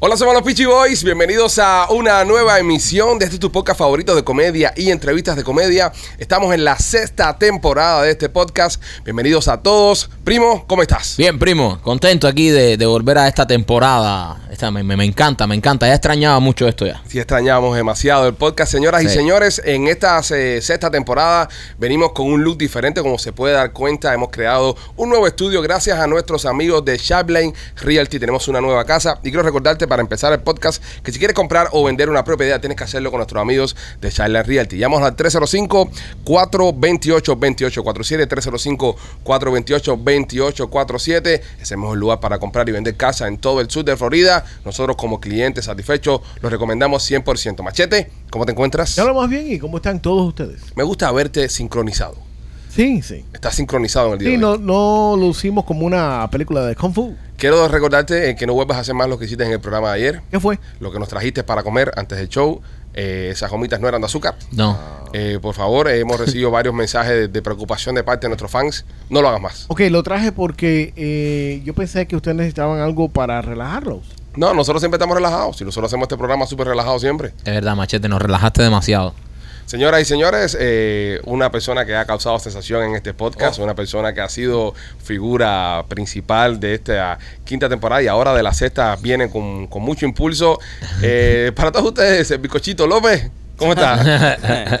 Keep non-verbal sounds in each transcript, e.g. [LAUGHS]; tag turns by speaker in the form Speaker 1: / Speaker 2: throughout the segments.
Speaker 1: Hola, somos los Peachy Boys. Bienvenidos a una nueva emisión de este tu podcast favorito de comedia y entrevistas de comedia. Estamos en la sexta temporada de este podcast. Bienvenidos a todos. Primo, ¿cómo estás?
Speaker 2: Bien, primo, contento aquí de, de volver a esta temporada. Esta, me, me- me encanta, me encanta. Ya extrañaba mucho esto ya.
Speaker 1: Si extrañamos demasiado el podcast, señoras y
Speaker 2: Sí.
Speaker 1: señores, en esta eh, sexta temporada venimos con un look diferente, como se puede dar cuenta, hemos creado un nuevo estudio gracias a nuestros amigos de Shabline Realty, tenemos una nueva casa y quiero recordarte para empezar el podcast que si quieres comprar o vender una propiedad tienes que hacerlo con nuestros amigos de Shabline Realty. Llámanos al 305-428-2847, 305-428-2847, es el mejor lugar para comprar y vender casa en todo el sur de Florida. Nosotros como clientes satisfechos los recomendamos 100%. Machete, ¿cómo te encuentras?
Speaker 3: Ya lo más bien y cómo están todos ustedes.
Speaker 1: Me gusta verte sincronizado.
Speaker 3: Sí, sí.
Speaker 1: Estás sincronizado en el día
Speaker 3: Sí,
Speaker 1: de
Speaker 3: no,
Speaker 1: hoy.
Speaker 3: no lo hicimos como una película de Kung Fu.
Speaker 1: Quiero recordarte eh, que no vuelvas a hacer más lo que hiciste en el programa de ayer.
Speaker 3: ¿Qué fue?
Speaker 1: Lo que nos trajiste para comer antes del show. Eh, esas gomitas no eran de azúcar.
Speaker 2: No.
Speaker 1: Eh, por favor, eh, hemos recibido [LAUGHS] varios mensajes de, de preocupación de parte de nuestros fans. No lo hagas más.
Speaker 3: Ok, lo traje porque eh, yo pensé que ustedes necesitaban algo para relajarlos.
Speaker 1: No, nosotros siempre estamos relajados. Si nosotros hacemos este programa súper relajado siempre.
Speaker 2: Es verdad, machete, nos relajaste demasiado.
Speaker 1: Señoras y señores, eh, una persona que ha causado sensación en este podcast, una persona que ha sido figura principal de esta quinta temporada y ahora de la sexta viene con, con mucho impulso. [LAUGHS] Eh, para todos ustedes, el Bicochito López, ¿cómo está? [LAUGHS]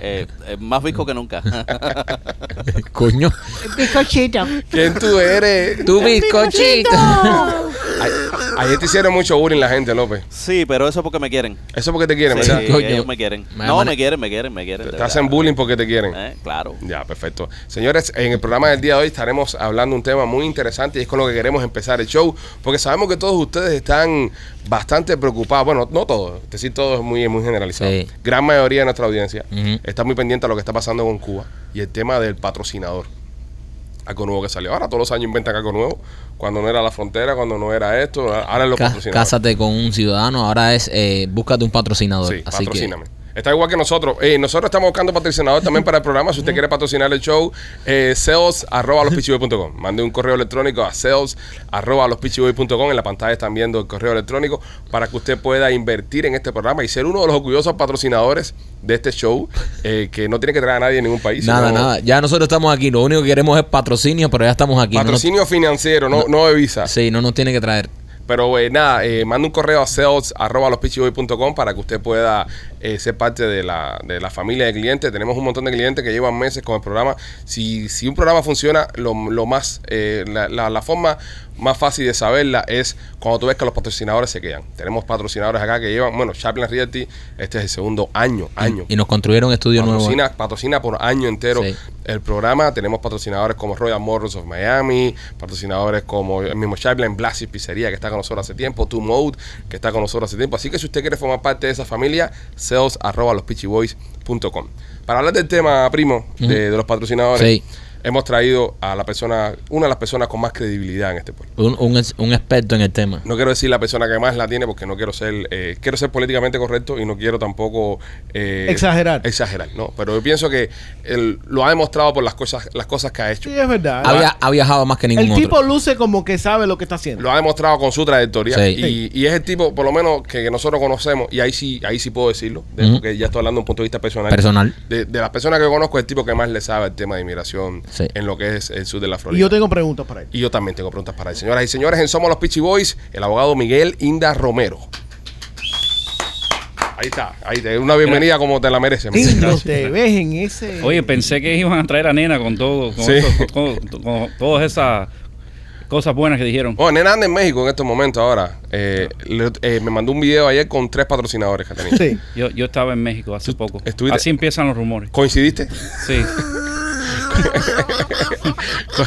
Speaker 4: Eh, eh, más visco que nunca. [LAUGHS]
Speaker 2: Coño.
Speaker 3: Bizcochito.
Speaker 1: ¿Quién tú eres?
Speaker 2: Tu bizcochito.
Speaker 1: Ay- Ayer te hicieron mucho bullying la gente, López.
Speaker 4: sí, pero eso porque me quieren.
Speaker 1: Eso porque te quieren,
Speaker 4: Sí,
Speaker 1: ¿verdad?
Speaker 2: Coño.
Speaker 4: ellos me quieren.
Speaker 2: Me
Speaker 4: No, me quieren, me quieren, me quieren. de
Speaker 1: Te
Speaker 4: verdad.
Speaker 1: hacen bullying porque te quieren.
Speaker 4: Eh, claro.
Speaker 1: Ya, perfecto. Señores, en el programa del día de hoy estaremos hablando un tema muy interesante y es con lo que queremos empezar el show, porque sabemos que todos ustedes están bastante preocupados. Bueno, no todos, es decir, todos es muy, muy generalizado.
Speaker 2: Sí.
Speaker 1: Gran mayoría de nuestra audiencia
Speaker 2: Ujú.
Speaker 1: Está muy pendiente a lo que está pasando con Cuba y el tema del patrocinador. Algo nuevo que salió. Ahora todos los años inventan algo nuevo. Cuando no era la frontera, cuando no era esto, ahora es
Speaker 2: Ca-
Speaker 1: patrocinadores.
Speaker 2: Cásate con un ciudadano, ahora es eh, búscate un patrocinador.
Speaker 1: Sí,
Speaker 2: Así que
Speaker 1: patrocíname. Está igual que nosotros. Eh, nosotros estamos buscando patrocinador también para el programa. Si usted quiere patrocinar el show, eh, sales arroba lospitchyboy.com. Mande un correo electrónico a sales arroba lospitchyboy.com. En la pantalla están viendo el correo electrónico para que usted pueda invertir en este programa y ser uno de los orgullosos patrocinadores de este show eh, que no tiene que traer a nadie en ningún país.
Speaker 2: nada,
Speaker 1: sino
Speaker 2: nada. Ya nosotros estamos aquí. Lo único que queremos es patrocinio, pero ya estamos aquí. No nos-
Speaker 1: Patrocinio financiero, no, no de visa.
Speaker 2: sí, no nos tiene que traer.
Speaker 1: Pero eh, nada, eh, manda un correo a sales arroba lospitchyboy.com para que usted pueda eh, ser parte de la, de la familia de clientes. Tenemos un montón de clientes que llevan meses con el programa. Si, si un programa funciona, lo, lo más, eh, la, la- la forma más fácil de saberla es cuando tú ves que los patrocinadores se quedan. Tenemos patrocinadores acá que llevan, bueno, Chaplin Realty, este es el segundo año, año.
Speaker 2: Y nos construyeron estudio nuevo.
Speaker 1: Patrocina, por año entero
Speaker 2: Sí.
Speaker 1: el programa. Tenemos patrocinadores como Royal Motors of Miami, patrocinadores como el mismo Chaplin, Blasi Pizzería, que está con nosotros hace tiempo, Two Mode, que está con nosotros hace tiempo. Así que si usted quiere formar parte de esa familia, sales arroba lospitchyboys.com. Para hablar del tema, primo, de, de los patrocinadores,
Speaker 2: Sí.
Speaker 1: Hemos traído a la persona, una de las personas con más credibilidad en este pueblo.
Speaker 2: Un, un ex- un experto en el tema.
Speaker 1: No quiero decir la persona que más la tiene porque no quiero ser, eh, quiero ser políticamente correcto y no quiero tampoco eh,
Speaker 3: Exagerar.
Speaker 1: Exagerar, no. Pero yo pienso que él lo ha demostrado por las cosas, las cosas que ha hecho.
Speaker 3: Sí, es verdad.
Speaker 2: Ha, via- ha viajado más que ningún
Speaker 3: el
Speaker 2: otro.
Speaker 3: tipo luce como que sabe lo que está haciendo.
Speaker 1: Lo ha demostrado con su trayectoria
Speaker 2: Sí.
Speaker 1: y, y es el tipo, por lo menos, que, que nosotros conocemos y ahí sí, ahí sí puedo decirlo, de- porque ya estoy hablando de un punto de vista personal.
Speaker 2: Personal.
Speaker 1: De, de las personas que yo conozco, es el tipo que más le sabe el tema de inmigración
Speaker 2: Sí.
Speaker 1: en lo que es el sur de la
Speaker 3: y
Speaker 1: Florida.
Speaker 3: yo tengo preguntas para él.
Speaker 1: Y yo también tengo preguntas para él. Señoras y señores, en Somos los Pitchy Boys, el abogado Miguel Inda Romero. Ahí está, ahí te una bienvenida como te la mereces.
Speaker 3: No te ves en ese.
Speaker 5: Oye, pensé que iban a traer a Nena con todo, con,
Speaker 1: Sí.
Speaker 5: eso- con- con- con todas esas cosas buenas que dijeron.
Speaker 1: Bueno, Nena anda en México en estos momentos ahora. Eh, le- eh, me mandó un video ayer con tres patrocinadores que tenía.
Speaker 3: Sí.
Speaker 5: Yo, yo estaba en México hace poco.
Speaker 1: estuviste-
Speaker 5: Así empiezan los rumores.
Speaker 1: ¿Coincidiste?
Speaker 5: Sí. [LAUGHS]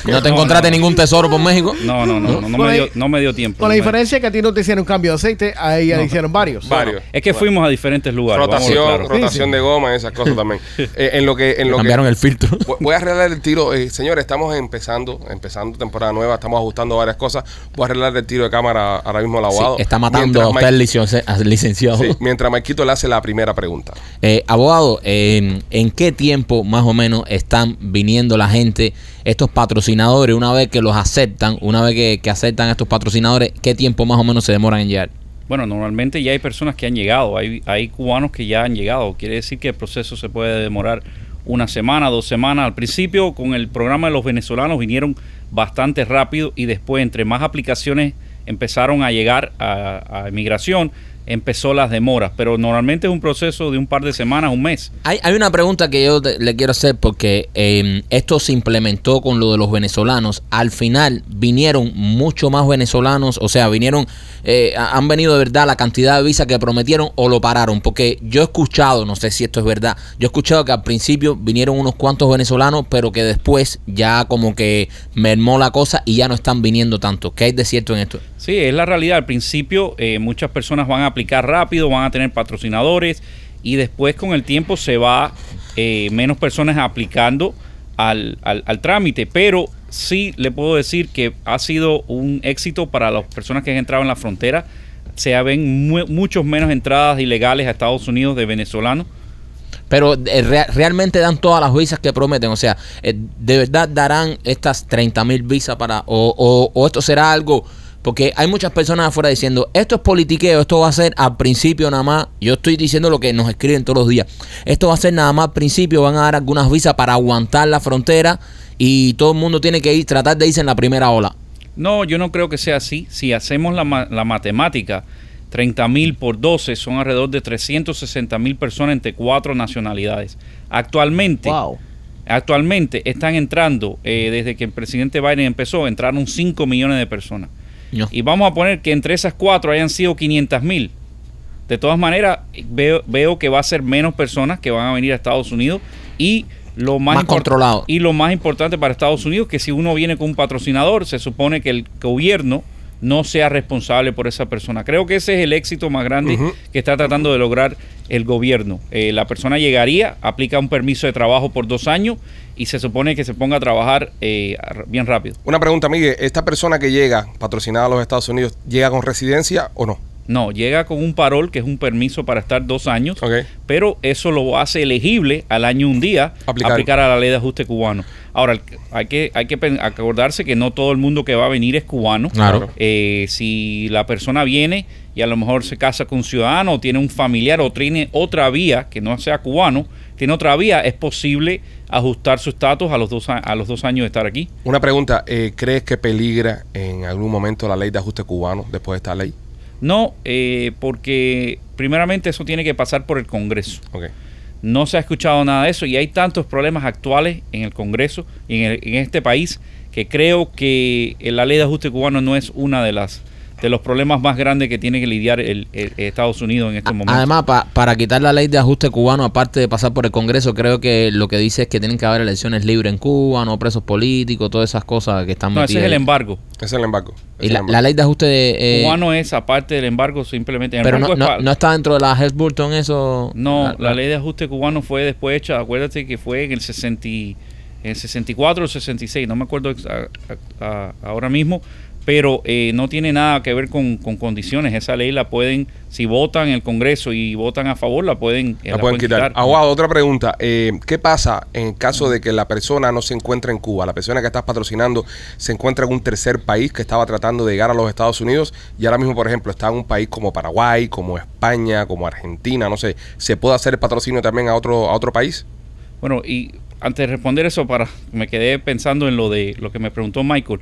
Speaker 2: ¿No te encontraste
Speaker 5: no.
Speaker 2: ningún tesoro por México?
Speaker 5: No, no, no, no, me dio, no me dio tiempo.
Speaker 3: Con la diferencia que a ti no te hicieron cambio de aceite, a ella le hicieron varios.
Speaker 1: Varios.
Speaker 5: Es que fuimos a diferentes lugares.
Speaker 1: Rotación,
Speaker 5: claro.
Speaker 1: rotación
Speaker 3: Sí, sí.
Speaker 1: de goma, esas cosas también. [LAUGHS] Eh, en lo que, en lo que
Speaker 2: Cambiaron el filtro.
Speaker 1: Voy- a arreglar el tiro. Eh, señores, estamos empezando, empezando temporada nueva, estamos ajustando varias cosas. Voy a arreglar el tiro de cámara ahora mismo al
Speaker 2: Sí,
Speaker 1: abogado.
Speaker 2: está matando
Speaker 1: Mientras
Speaker 2: a usted licenciado.
Speaker 1: sí, mientras Maikito le hace la primera pregunta.
Speaker 2: Eh, abogado, eh, ¿en qué tiempo más o menos están viniendo la gente, estos patrocinadores, una vez que los aceptan, una vez que, que aceptan a estos patrocinadores, qué tiempo más o menos se demoran en llegar?
Speaker 5: Bueno, normalmente ya hay personas que han llegado, hay, hay cubanos que ya han llegado. Quiere decir que el proceso se puede demorar una semana, dos semanas. Al principio, con el programa de los venezolanos, vinieron bastante rápido y después, entre más aplicaciones empezaron a llegar a, a empezó las demoras. Pero normalmente es un proceso de un par de semanas, un mes.
Speaker 2: Hay, hay una pregunta que yo te- le quiero hacer porque eh, esto se implementó con lo de los venezolanos. Al final vinieron mucho más venezolanos, o sea, vinieron, eh, ha- han venido de verdad la cantidad de visas que prometieron o lo pararon. Porque yo he escuchado, no sé si esto es verdad, yo he escuchado que al principio vinieron unos cuantos venezolanos, pero que después ya como que mermó la cosa y ya no están viniendo tanto. ¿Qué hay de cierto en esto?
Speaker 5: Sí, es la realidad. Al principio eh, muchas personas van a aplicar rápido, van a tener patrocinadores y después con el tiempo se va eh, menos personas aplicando al, al- al trámite. Pero sí le puedo decir que ha sido un éxito para las personas que han entrado en la frontera. Se ven mu- muchos menos entradas ilegales a Estados Unidos de venezolanos.
Speaker 2: Pero eh, rea- realmente dan todas las visas que prometen. O sea, eh, de verdad darán estas 30 mil visas para. O- o esto será algo. Porque hay muchas personas afuera diciendo, esto es politiqueo, esto va a ser al principio nada más. Yo estoy diciendo lo que nos escriben todos los días. Esto va a ser nada más al principio, van a dar algunas visas para aguantar la frontera y todo el mundo tiene que ir, tratar de irse en la primera ola.
Speaker 5: No, yo no creo que sea así. Si hacemos la, ma- la matemática, 30 mil por 12 son alrededor de 360 mil personas entre cuatro nacionalidades. Actualmente,
Speaker 3: Wow.
Speaker 5: actualmente están entrando, eh, desde que el presidente Biden empezó, entraron 5 millones de personas.
Speaker 2: No.
Speaker 5: Y vamos a poner que entre esas cuatro hayan sido 500 mil. De todas maneras, veo, veo que va a ser menos personas que van a venir a Estados Unidos y lo más,
Speaker 2: Más controlado.
Speaker 5: Y lo más importante para Estados Unidos que si uno viene con un patrocinador, se supone que el gobierno no sea responsable por esa persona. Creo que ese es el éxito más grande que está tratando de lograr el gobierno. Eh, la persona llegaría, aplica un permiso de trabajo por dos años y se supone que se ponga a trabajar eh, bien rápido.
Speaker 1: Una pregunta, Miguel. ¿Esta persona que llega, patrocinada a los Estados Unidos, llega con residencia o no?
Speaker 5: No, llega con un parol, que es un permiso para estar dos años, pero eso lo hace elegible al año un día
Speaker 1: Aplicar.
Speaker 5: aplicar, a la ley de ajuste cubano. Ahora, hay que, hay que acordarse que no todo el mundo que va a venir es cubano.
Speaker 2: Claro.
Speaker 5: Eh, si la persona viene y a lo mejor se casa con un ciudadano o tiene un familiar o tiene otra vía que no sea cubano, tiene otra vía, es posible ajustar su estatus a los dos a, a los dos años de estar aquí.
Speaker 1: Una pregunta. eh, ¿Crees que peligra en algún momento la ley de ajuste cubano después de esta ley?
Speaker 5: No, eh, porque primeramente eso tiene que pasar por el Congreso. No se ha escuchado nada de eso y hay tantos problemas actuales en el Congreso y en, el- en este país que creo que la ley de ajuste cubano no es una de las de los problemas más grandes que tiene que lidiar el, el- Estados Unidos en este momento.
Speaker 2: Además, pa- para quitar la ley de ajuste cubano, aparte de pasar por el Congreso, creo que lo que dice es que tienen que haber elecciones libres en Cuba, no presos políticos, todas esas cosas que están
Speaker 5: no, ese es el embargo.
Speaker 1: Ese es el embargo.
Speaker 2: Y la,
Speaker 1: embargo.
Speaker 2: la ley de ajuste de, eh,
Speaker 5: cubano es aparte del embargo simplemente. El
Speaker 2: pero
Speaker 5: embargo
Speaker 2: no,
Speaker 5: es
Speaker 2: no,
Speaker 5: pa-
Speaker 2: no está dentro de la Hesburton eso.
Speaker 5: No, la ley de ajuste cubano fue después hecha, acuérdate que fue en el 60, y- en el 64 o 66, no me acuerdo ex- a- a- a- ahora mismo, pero eh, no tiene nada que ver con, con condiciones. Esa ley la pueden, si votan en el Congreso y votan a favor, la pueden, eh,
Speaker 1: La pueden quitar. Aguado, otra pregunta. Eh, ¿Qué pasa en caso de que la persona no se encuentre en Cuba? La persona que estás patrocinando se encuentra en un tercer país que estaba tratando de llegar a los Estados Unidos y ahora mismo, por ejemplo, está en un país como Paraguay, como España, como Argentina, no sé. ¿Se puede hacer el patrocinio también a otro, a otro país?
Speaker 5: Bueno, y antes de responder eso, para me quedé pensando en lo de lo que me preguntó Michael.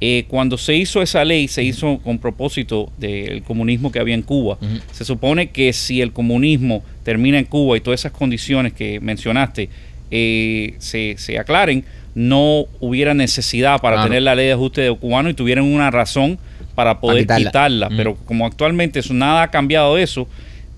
Speaker 5: Eh, cuando se hizo esa ley, se hizo con propósito del comunismo que había en Cuba. Se supone que si el comunismo termina en Cuba y todas esas condiciones que mencionaste eh, se, se aclaren, no hubiera necesidad para
Speaker 2: Claro.
Speaker 5: tener la ley de ajuste de cubano y tuvieran una razón para poder
Speaker 2: quitarla.
Speaker 5: quitarla. Pero como actualmente eso, nada ha cambiado de eso,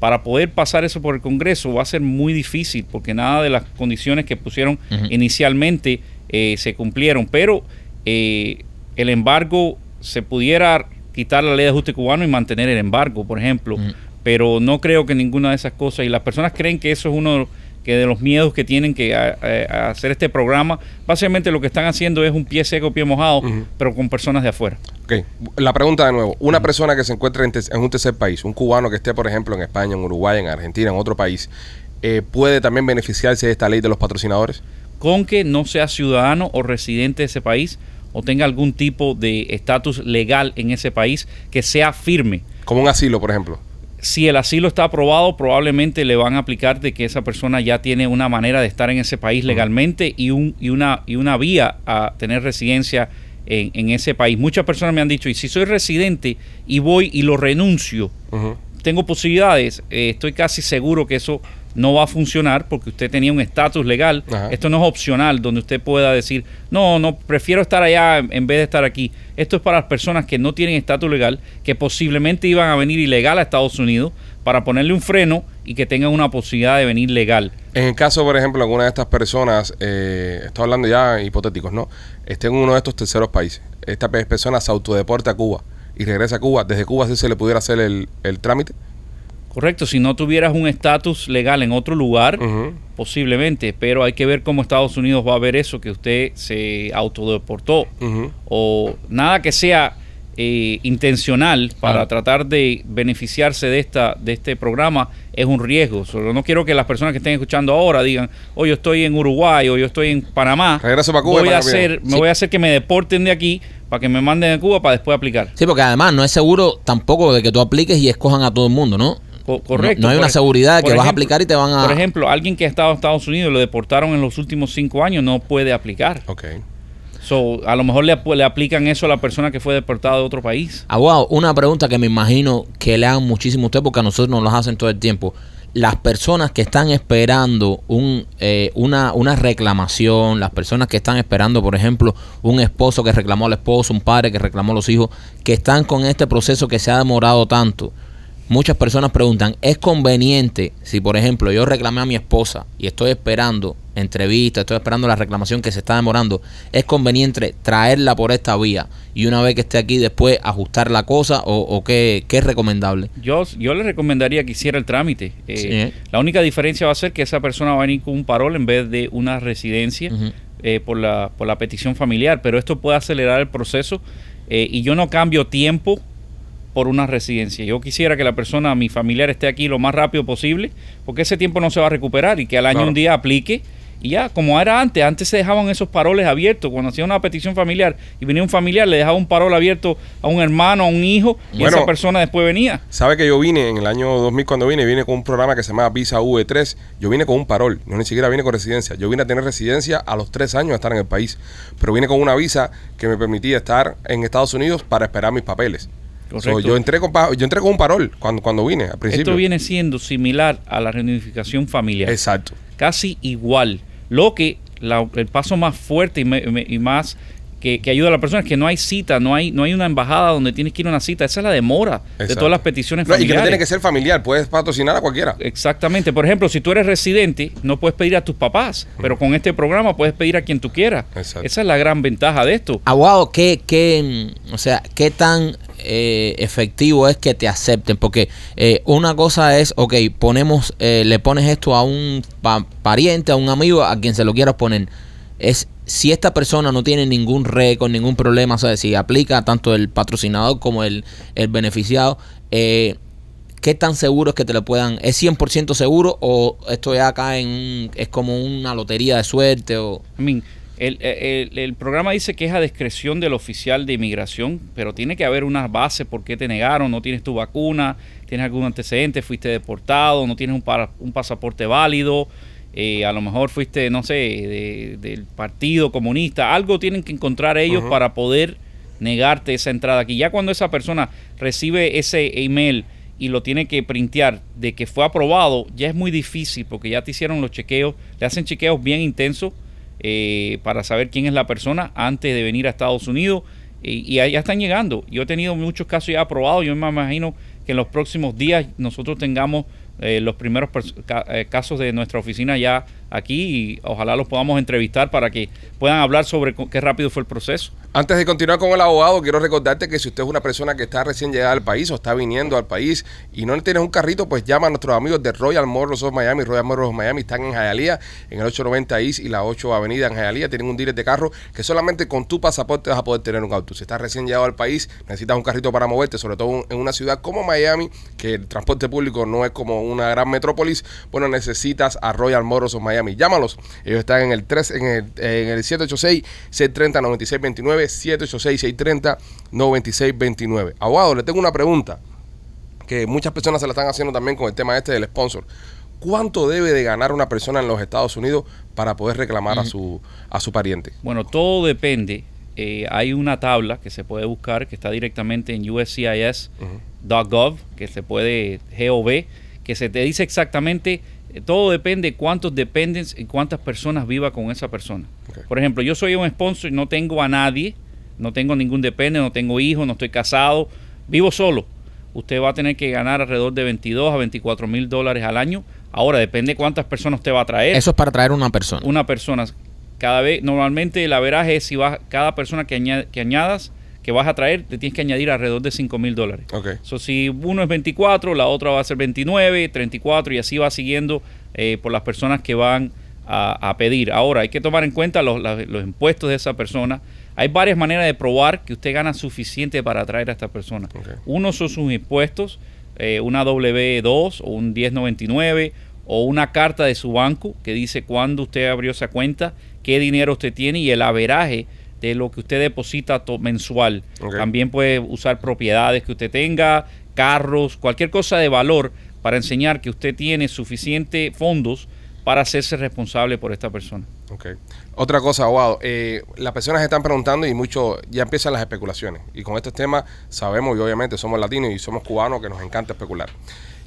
Speaker 5: para poder pasar eso por el Congreso va a ser muy difícil porque nada de las condiciones que pusieron inicialmente eh, se cumplieron, pero eh, el embargo se pudiera quitar la ley de ajuste cubano y mantener el embargo, por ejemplo,
Speaker 2: Mm.
Speaker 5: pero no creo que ninguna de esas cosas, y las personas creen que eso es uno de los- que de los miedos que tienen que a- a- a hacer este programa, básicamente lo que están haciendo es un pie seco, pie mojado, pero con personas de afuera.
Speaker 1: Ok, la pregunta de nuevo. Una persona que se encuentre en, te- en un tercer país, un cubano que esté, por ejemplo, en España, en Uruguay, en Argentina, en otro país, eh, ¿puede también beneficiarse de esta ley de los patrocinadores?
Speaker 5: con que no sea ciudadano o residente de ese país o tenga algún tipo de estatus legal en ese país que sea firme.
Speaker 1: Como un asilo, por ejemplo.
Speaker 5: Si el asilo está aprobado, probablemente le van a aplicar de que esa persona ya tiene una manera de estar en ese país legalmente y, un, y, una, y una vía a tener residencia en, en ese país. Muchas personas me han dicho, y si soy residente y voy y lo renuncio, tengo posibilidades, eh, estoy casi seguro que eso no va a funcionar porque usted tenía un estatus legal.
Speaker 1: Ajá.
Speaker 5: Esto no es opcional donde usted pueda decir, no, no, prefiero estar allá en vez de estar aquí. Esto es para las personas que no tienen estatus legal, que posiblemente iban a venir ilegal a Estados Unidos para ponerle un freno y que tengan una posibilidad de venir legal.
Speaker 1: En el caso, por ejemplo, alguna de estas personas, eh, estoy hablando ya hipotéticos, ¿no? Esté en uno de estos terceros países. Esta pe- persona se autodeporta a Cuba y regresa a Cuba. Desde Cuba sí se le pudiera hacer el, el trámite.
Speaker 5: Correcto, si no tuvieras un estatus legal en otro lugar, posiblemente, pero hay que ver cómo Estados Unidos va a ver eso, que usted se autodeportó.
Speaker 1: Ujú.
Speaker 5: o nada que sea eh, intencional para
Speaker 2: Claro.
Speaker 5: tratar de beneficiarse de esta de este programa es un riesgo. Solo no quiero que las personas que estén escuchando ahora digan, oh, yo estoy en Uruguay o yo estoy en Panamá.
Speaker 1: Regreso para Cuba y
Speaker 5: Voy
Speaker 1: para
Speaker 5: a hacer, me
Speaker 2: Sí.
Speaker 5: voy a hacer que me deporten de aquí para que me manden a Cuba para después aplicar.
Speaker 2: Sí, porque además no es seguro tampoco de que tú apliques y escojan a todo el mundo, ¿no?
Speaker 5: Co- correcto.
Speaker 2: No, no hay una seguridad de que
Speaker 5: por
Speaker 2: vas a
Speaker 5: ejemplo-
Speaker 2: aplicar y te van a...
Speaker 5: Por ejemplo, alguien que ha estado en Estados Unidos y lo deportaron en los últimos cinco años no puede aplicar.
Speaker 1: Ok.
Speaker 5: So, a lo mejor le, le aplican eso a la persona que fue deportada de otro país.
Speaker 2: Abogado, una pregunta que me imagino que le hagan muchísimo a usted porque a nosotros nos las hacen todo el tiempo. Las personas que están esperando un, eh, una, una reclamación, las personas que están esperando, por ejemplo, un esposo que reclamó al esposo, un padre que reclamó a los hijos, que están con este proceso que se ha demorado tanto. Muchas personas preguntan, ¿es conveniente si, por ejemplo, yo reclamé a mi esposa y estoy esperando entrevista, estoy esperando la reclamación que se está demorando, es conveniente traerla por esta vía y una vez que esté aquí después ajustar la cosa o, o qué, qué es recomendable?
Speaker 5: Yo, yo le recomendaría que hiciera el trámite. Eh,
Speaker 2: Sí.
Speaker 5: La única diferencia va a ser que esa persona va a venir con un parol en vez de una residencia eh, por, la, por la petición familiar, pero esto puede acelerar el proceso eh, y yo no cambio tiempo por una residencia. Yo quisiera que la persona, mi familiar, esté aquí lo más rápido posible, porque ese tiempo no se va a recuperar y que al año
Speaker 1: Claro.
Speaker 5: un día aplique. Y ya, como era antes, antes se dejaban esos paroles abiertos. Cuando hacía una petición familiar y venía un familiar, le dejaba un parol abierto a un hermano, a un hijo, y
Speaker 1: Bueno.
Speaker 5: esa persona después venía.
Speaker 1: ¿Sabe que yo vine en el año 2000 cuando vine? Vine con un programa que se llama Visa V3. Yo vine con un parol, no ni siquiera vine con residencia. Yo vine a tener residencia a los tres años de estar en el país. Pero vine con una visa que me permitía estar en Estados Unidos para esperar mis papeles. So, yo, entré con, pa- yo entré con un parol cuando, cuando vine al principio.
Speaker 5: Esto viene siendo similar a la reunificación familiar.
Speaker 1: Exacto.
Speaker 5: Casi igual. Lo que la- el paso más fuerte y, me- me- y más que, que ayuda a la persona es que no hay cita, no hay, no hay una embajada donde tienes que ir a una cita. Esa es la demora de todas las peticiones
Speaker 1: No, y que no tiene que ser familiar, puedes patrocinar a cualquiera.
Speaker 5: Exactamente. Por ejemplo, si tú eres residente, no puedes pedir a tus papás, pero con este programa puedes pedir a quien tú quieras.
Speaker 1: Exacto.
Speaker 5: Esa es la gran ventaja de esto.
Speaker 2: Abogado, ¿qué, qué, o sea, qué tan eh, efectivo es que te acepten? Porque eh, una cosa es, ok, ponemos, eh, le pones esto a un pa- pariente, a un amigo, a quien se lo quieras poner. Es si esta persona no tiene ningún récord, ningún problema, o sea, si aplica tanto el patrocinador como el, el beneficiado, eh, ¿qué tan seguro es que te lo puedan? ¿Es 100% seguro o esto ya cae en un- es como una lotería de suerte o...
Speaker 5: El- el programa dice que es a discreción del oficial de inmigración, pero tiene que haber una base por qué te negaron, no tienes tu vacuna, tienes algún antecedente, fuiste deportado, no tienes un, para- un pasaporte válido, eh, a lo mejor fuiste, no sé, de- del Partido Comunista, algo tienen que encontrar ellos para poder negarte esa entrada aquí. Ya cuando esa persona recibe ese email y lo tiene que printear de que fue aprobado, ya es muy difícil porque ya te hicieron los chequeos, le hacen chequeos bien intensos eh, para saber quién es la persona antes de venir a Estados Unidos y, y ya están llegando. Yo he tenido muchos casos ya aprobados, yo me imagino que en los próximos días nosotros tengamos los primeros eh, casos de nuestra oficina ya aquí y ojalá los podamos entrevistar para que puedan hablar sobre qué rápido fue el proceso.
Speaker 1: Antes de continuar con el abogado, quiero recordarte que si usted es una persona que está recién llegada al país o está viniendo al país y no tienes un carrito, pues llama a nuestros amigos de Royal Motors of Miami. Royal Motors of Miami están en Hialeah, en el 890 East y la 8 Avenida en Hialeah. Tienen un dealer de carro que solamente con tu pasaporte vas a poder tener un auto. Si estás recién llegado al país, necesitas un carrito para moverte, sobre todo en una ciudad como Miami, que el transporte público no es como una gran metrópolis. Bueno, necesitas a Royal Motors of Miami. Llámalos. Ellos están en el 3, en el, en el 786-630-9629, 786-630-9629. Abogado, le tengo una pregunta que muchas personas se la están haciendo también con el tema este del sponsor. ¿Cuánto debe de ganar una persona en los Estados Unidos para poder reclamar a su a su pariente?
Speaker 5: Bueno, todo depende. Eh, hay una tabla que se puede buscar que está directamente en USCIS.gov, que se puede, GOV, que se te dice exactamente, todo depende cuántos dependents y cuántas personas viva con esa persona. Por ejemplo, yo soy un sponsor y no tengo a nadie, no tengo ningún dependent, no tengo hijos, no estoy casado, vivo solo. Usted va a tener que ganar alrededor de 22 a 24 mil dólares al año. Ahora, depende cuántas personas usted va a traer
Speaker 2: Eso es para traer una persona.
Speaker 5: una persona. Cada vez, normalmente el averaje es si vas, cada persona que, que añadas, que vas a traer, te tienes que añadir alrededor de 5 mil dólares.
Speaker 1: Ok.
Speaker 5: So, si uno es 24, la otra va a ser 29, 34 y así va siguiendo eh, por las personas que van a, a pedir. Ahora, hay que tomar en cuenta los, la- los impuestos de esa persona. Hay varias maneras de probar que usted gana suficiente para atraer a esta persona. Uno son sus impuestos, eh, una W2 o un 1099 o una carta de su banco que dice cuándo usted abrió esa cuenta, qué dinero usted tiene y el averaje de lo que usted deposita mensual. También puede usar propiedades que usted tenga, carros, cualquier cosa de valor para enseñar que usted tiene suficiente fondos para hacerse responsable por esta persona.
Speaker 1: Ok. Otra cosa, abogado. eh, las personas están preguntando y mucho ya empiezan las especulaciones. Y con estos temas sabemos, y obviamente somos latinos y somos cubanos, que nos encanta especular.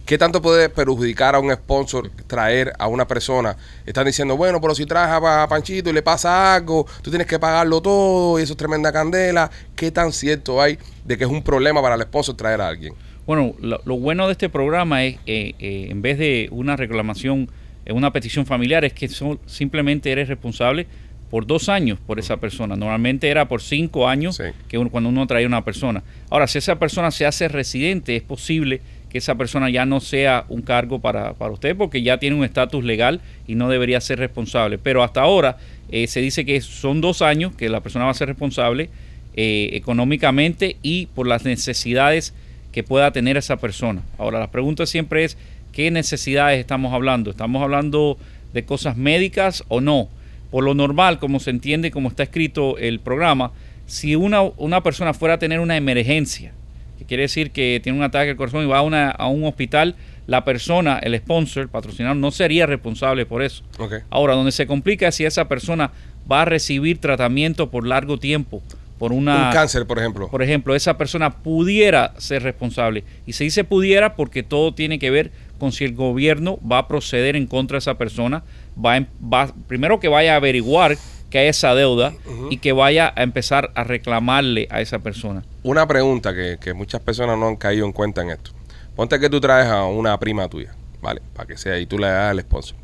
Speaker 1: ¿Qué tanto puede perjudicar a un sponsor traer a una persona? Están diciendo, bueno, pero si traes a Pa- Panchito y le pasa algo, tú tienes que pagarlo todo y eso es tremenda candela. ¿Qué tan cierto hay de que es un problema para el sponsor traer a alguien?
Speaker 5: Bueno, lo, lo bueno de este programa es, eh, eh, en vez de una reclamación, eh, una petición familiar, es que son- simplemente eres responsable por dos años por esa persona. Normalmente era por cinco años
Speaker 1: Sí.
Speaker 5: que uno- cuando uno traía una persona. Ahora, si esa persona se hace residente, es posible que esa persona ya no sea un cargo para, para usted porque ya tiene un estatus legal y no debería ser responsable. Pero hasta ahora eh, se dice que son dos años que la persona va a ser responsable eh, económicamente y por las necesidades que pueda tener esa persona. Ahora, la pregunta siempre es, ¿qué necesidades estamos hablando? ¿Estamos hablando de cosas médicas o no? Por lo normal, como se entiende, como está escrito el programa, si una, una persona fuera a tener una emergencia, que quiere decir que tiene un ataque al corazón y va a, una, a un hospital, la persona, el sponsor, el patrocinador, no sería responsable por eso.
Speaker 1: Ok.
Speaker 5: Ahora, donde se complica es si esa persona va a recibir tratamiento por largo tiempo, por una...
Speaker 1: un cáncer, por ejemplo.
Speaker 5: Por ejemplo, esa persona pudiera ser responsable. Y se dice pudiera porque todo tiene que ver con si el gobierno va a proceder en contra de esa persona. Va, em- va- primero que vaya a averiguar que esa deuda y que vaya a empezar a reclamarle a esa persona.
Speaker 1: Una pregunta que, que muchas personas no han caído en cuenta en esto. Ponte que tú traes a una prima tuya, ¿vale? Para que sea y tú le das al sponsor.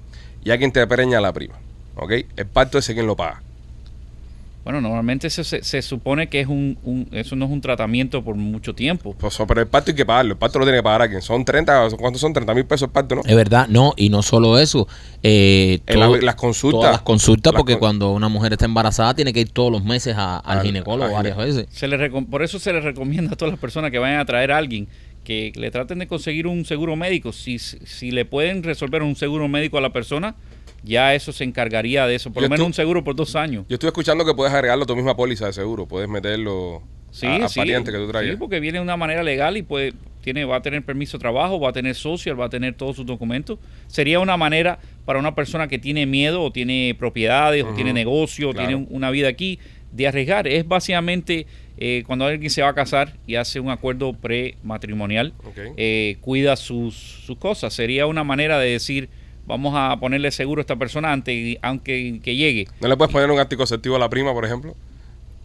Speaker 1: Y alguien te preña a la prima, ¿ok? El parto ese, ¿quién lo paga?
Speaker 5: Bueno, normalmente se, se- se supone que es un, un- eso no es un tratamiento por mucho tiempo.
Speaker 1: Pues, pero el parto hay que pagarlo. El parto lo tiene que pagar a quien. Son 30, ¿cuántos son? 30 mil pesos el parto, ¿no?
Speaker 2: Es verdad, no, y no solo eso. eh,
Speaker 1: Eh, la- las consultas.
Speaker 2: Todas las consultas,
Speaker 1: Las
Speaker 2: porque
Speaker 1: con-
Speaker 2: cuando una mujer está embarazada tiene que ir todos los meses a- al
Speaker 1: Al-
Speaker 2: ginecólogo
Speaker 1: al
Speaker 2: varias veces.
Speaker 5: Se le recom- por eso se les recomienda a todas las personas que vayan a traer a alguien que le traten de conseguir un seguro médico. Si, si le pueden resolver un seguro médico a la persona, ya eso se encargaría de eso. Por
Speaker 1: Yo
Speaker 5: lo menos un seguro por dos años.
Speaker 1: Yo estuve escuchando que puedes agregarlo a tu misma póliza de seguro. Puedes meterlo
Speaker 5: Sí,
Speaker 1: a, a
Speaker 5: sí,
Speaker 1: pariente que tú traigas.
Speaker 5: Sí, porque viene de una manera legal y pues tiene, va a tener permiso de trabajo, va a tener social, va a tener todos sus documentos. Sería una manera para una persona que tiene miedo o tiene propiedades o tiene negocio o tiene un- una vida aquí de arriesgar. Es básicamente eh, cuando alguien se va a casar y hace un acuerdo prematrimonial, eh, cuida sus, sus cosas. Sería una manera de decir, vamos a ponerle seguro a esta persona antes, aunque que llegue.
Speaker 1: ¿No le puedes poner un anticonceptivo a la prima, por ejemplo?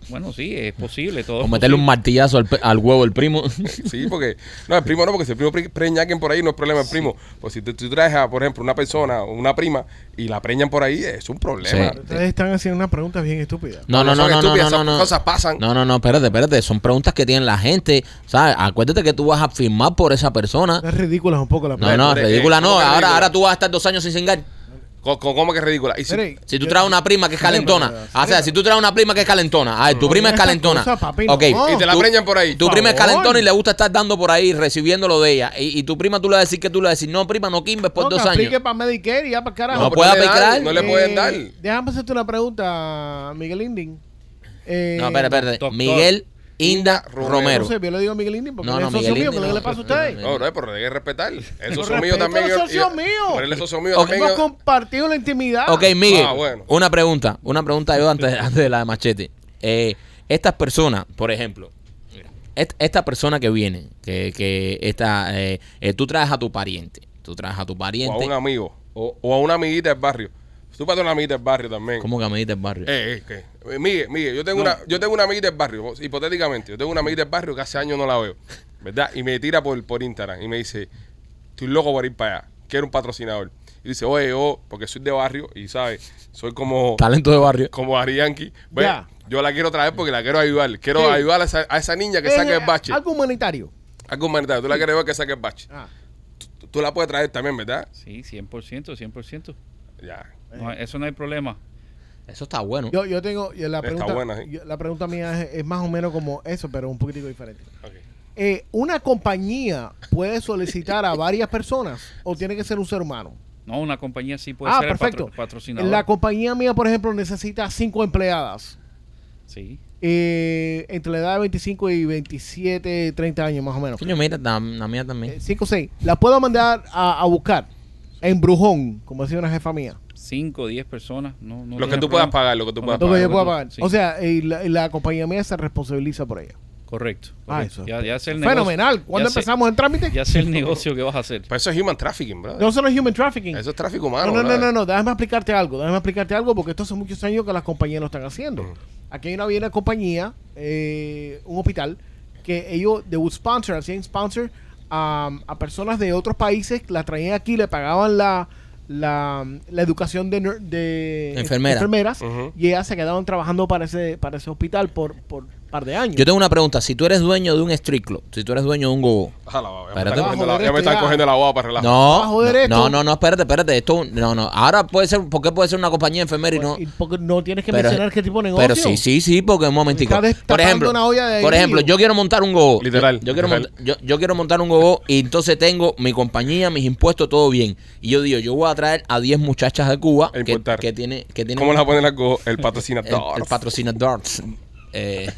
Speaker 5: Bueno, sí, es posible. Todo
Speaker 2: O
Speaker 5: es
Speaker 2: meterle un martillazo al, pe- al huevo del primo. [LAUGHS]
Speaker 1: Sí, porque. No, el primo no, porque si el primo pre- preña a alguien por ahí no es problema el primo. Pues si tú, tú traes a, por ejemplo, una persona o una prima y la preñan por ahí, es un problema.
Speaker 2: Sí.
Speaker 3: Ustedes están haciendo una pregunta bien estúpida.
Speaker 2: No, no, no,
Speaker 1: son
Speaker 2: no, no,
Speaker 1: estúpidas,
Speaker 2: no,
Speaker 1: esas
Speaker 2: no.
Speaker 1: cosas pasan.
Speaker 2: No, no, no, espérate, espérate. Son preguntas que tienen la gente. ¿Sabes? Acuérdate que tú vas a firmar por esa persona.
Speaker 3: Es ridícula un poco la
Speaker 2: No,
Speaker 3: pregunta.
Speaker 2: no,
Speaker 1: eh,
Speaker 2: ridícula no.
Speaker 1: ¿cómo que
Speaker 2: Ahora, ahora tú vas a estar dos años sin cingar.
Speaker 1: Co- co- ¿Cómo que es ridícula? Y si-
Speaker 3: Mire,
Speaker 2: Si tú
Speaker 3: yo-
Speaker 2: traes una prima que es [LAUGHS] calentona. O sea, si tú traes una prima que es calentona. Ay, tu prima es
Speaker 3: esas
Speaker 2: calentona.
Speaker 3: cosas, papi,
Speaker 2: Ok.
Speaker 1: y te la
Speaker 2: tú-
Speaker 1: preñan por ahí.
Speaker 2: Tu prima es
Speaker 3: favor.
Speaker 2: calentona y le gusta estar dando por ahí, recibiendo lo de ella. Y, y tu prima tú le vas a decir que tú le vas a decir, no, prima, no quimbes por
Speaker 3: no,
Speaker 2: dos años.
Speaker 3: aplique para Medicare y ya para carajo.
Speaker 2: No
Speaker 1: pero
Speaker 2: puede
Speaker 1: le dan,
Speaker 2: aplicar.
Speaker 1: No le pueden dar.
Speaker 3: Eh, Déjame hacerte una pregunta, Miguel Inding. Eh,
Speaker 2: No, espérate, espérate.
Speaker 5: doctor.
Speaker 2: Miguel Inda
Speaker 1: Romero.
Speaker 2: Romero.
Speaker 3: No sé, yo le digo a Miguel Inding porque
Speaker 2: No, no,
Speaker 3: es socio mío. ¿Qué
Speaker 2: no.
Speaker 3: le pasa a usted?
Speaker 1: No, no, pero hay que respetar. El socio mío también. yo-
Speaker 3: socio mío.
Speaker 1: pero él es socio mío también.
Speaker 3: Hemos compartido la intimidad.
Speaker 2: Ok, Miguel,
Speaker 1: Ah, bueno.
Speaker 2: una pregunta, una pregunta yo antes, [LAUGHS] antes de la de Machete. Eh, estas personas, por ejemplo, esta persona que viene, que, que esta, eh, eh, tú traes a tu pariente, tú traes a tu
Speaker 1: O a
Speaker 2: pariente,
Speaker 1: un amigo. O, o a una amiguita del barrio. Tú para una amiguita del barrio también.
Speaker 2: ¿cómo que me dices barrio?
Speaker 1: Eh, eh, ¿qué? Eh, Miguel, Miguel, yo tengo, una, yo tengo una amiguita del barrio, hipotéticamente, yo tengo una amiguita del barrio que hace años no la veo, ¿verdad? Y me tira por, por Instagram y me dice, estoy loco por ir para allá, quiero un patrocinador. Y dice, oye, yo, porque soy de barrio y, ¿sabes? Soy como,
Speaker 2: Talento de barrio.
Speaker 1: como Ari Yankee. Ve,
Speaker 3: Ya.
Speaker 1: Yo la quiero traer porque la quiero ayudar. Quiero
Speaker 3: Sí.
Speaker 1: ayudar a esa, a esa niña que
Speaker 3: Es,
Speaker 1: saque el bache.
Speaker 3: Algo humanitario.
Speaker 1: Algo humanitario. Tú la quieres ver que saque el bache.
Speaker 3: Ah.
Speaker 1: Tú, tú la puedes traer también, ¿verdad?
Speaker 5: Sí, 100%, 100%.
Speaker 1: Ya.
Speaker 5: No, eso no hay problema.
Speaker 2: Eso está bueno.
Speaker 3: Yo, yo tengo yo- la pregunta.
Speaker 1: buena, sí.
Speaker 3: yo- la pregunta mía es, es más o menos como eso, pero un poquitico diferente. Eh, ¿Una compañía puede solicitar a varias personas o tiene que ser un ser humano?
Speaker 5: No, una compañía sí puede
Speaker 3: ah,
Speaker 5: ser el
Speaker 3: perfecto.
Speaker 5: patro- patrocinador.
Speaker 3: La compañía mía, por ejemplo, necesita cinco empleadas.
Speaker 5: Sí.
Speaker 3: eh, entre la edad de 25 y 27, 30 años más o menos.
Speaker 2: Coño, mira, la, la mía también.
Speaker 3: 5 o 6. La puedo mandar a, a buscar en Brujón, como decía una jefa mía.
Speaker 5: 5 o 10 personas. No, no
Speaker 1: Lo que tú puedas pagar, lo que tú
Speaker 5: No,
Speaker 1: puedas
Speaker 3: Lo que
Speaker 1: pagar.
Speaker 3: yo pueda pagar.
Speaker 5: sí.
Speaker 3: O sea, eh, la, la compañía mía se responsabiliza por ella.
Speaker 5: Correcto.
Speaker 3: Ah, eso.
Speaker 5: Ya, ya sé el negocio.
Speaker 3: Fenomenal. ¿Cuándo
Speaker 5: ya sé-
Speaker 3: empezamos el trámite?
Speaker 5: Ya sé el negocio que vas a hacer.
Speaker 1: Pero eso es human trafficking, brother.
Speaker 3: No solo es human trafficking.
Speaker 1: Eso es tráfico
Speaker 3: No,
Speaker 1: humano.
Speaker 3: no, no, no, no, déjame explicarte algo, déjame explicarte algo porque esto hace muchos años que las compañías lo están haciendo. Aquí hay una bien compañía, eh, un hospital, que ellos, they would sponsor, hacían sponsor um, a personas de otros países, la traían aquí, le pagaban la, la, la educación de, de
Speaker 2: Enfermera.
Speaker 3: enfermeras y ellas se quedaban trabajando para ese, para ese hospital por, por par de años.
Speaker 2: Yo tengo una pregunta. Si tú eres dueño de un street club, si tú eres dueño de un gogo,
Speaker 1: ya me
Speaker 2: Espérate.
Speaker 1: están cogiendo la-
Speaker 3: Joder,
Speaker 1: ya me están cogiendo la guapa para relajar.
Speaker 2: No, no, no, no, no, espérate, espérate. Esto, no, no. Ahora puede ser, ¿por qué puede ser una compañía enfermera y no?
Speaker 3: Y porque no tienes que
Speaker 2: Pero-
Speaker 3: mencionar qué tipo de negocio.
Speaker 2: Pero sí, sí, sí, porque un momentico. Por ejemplo,
Speaker 3: una olla de
Speaker 2: por ejemplo, yo quiero montar un gogo.
Speaker 1: Literal,
Speaker 2: Yo, yo quiero monta- yo, yo quiero montar un gogo y entonces tengo mi compañía, mis impuestos, todo bien. Y yo digo, yo voy a traer a 10 muchachas de Cuba que, tiene que tienen
Speaker 1: ¿Cómo va a poner algo? El patrocinador.
Speaker 2: el, el patrocinador. Eh,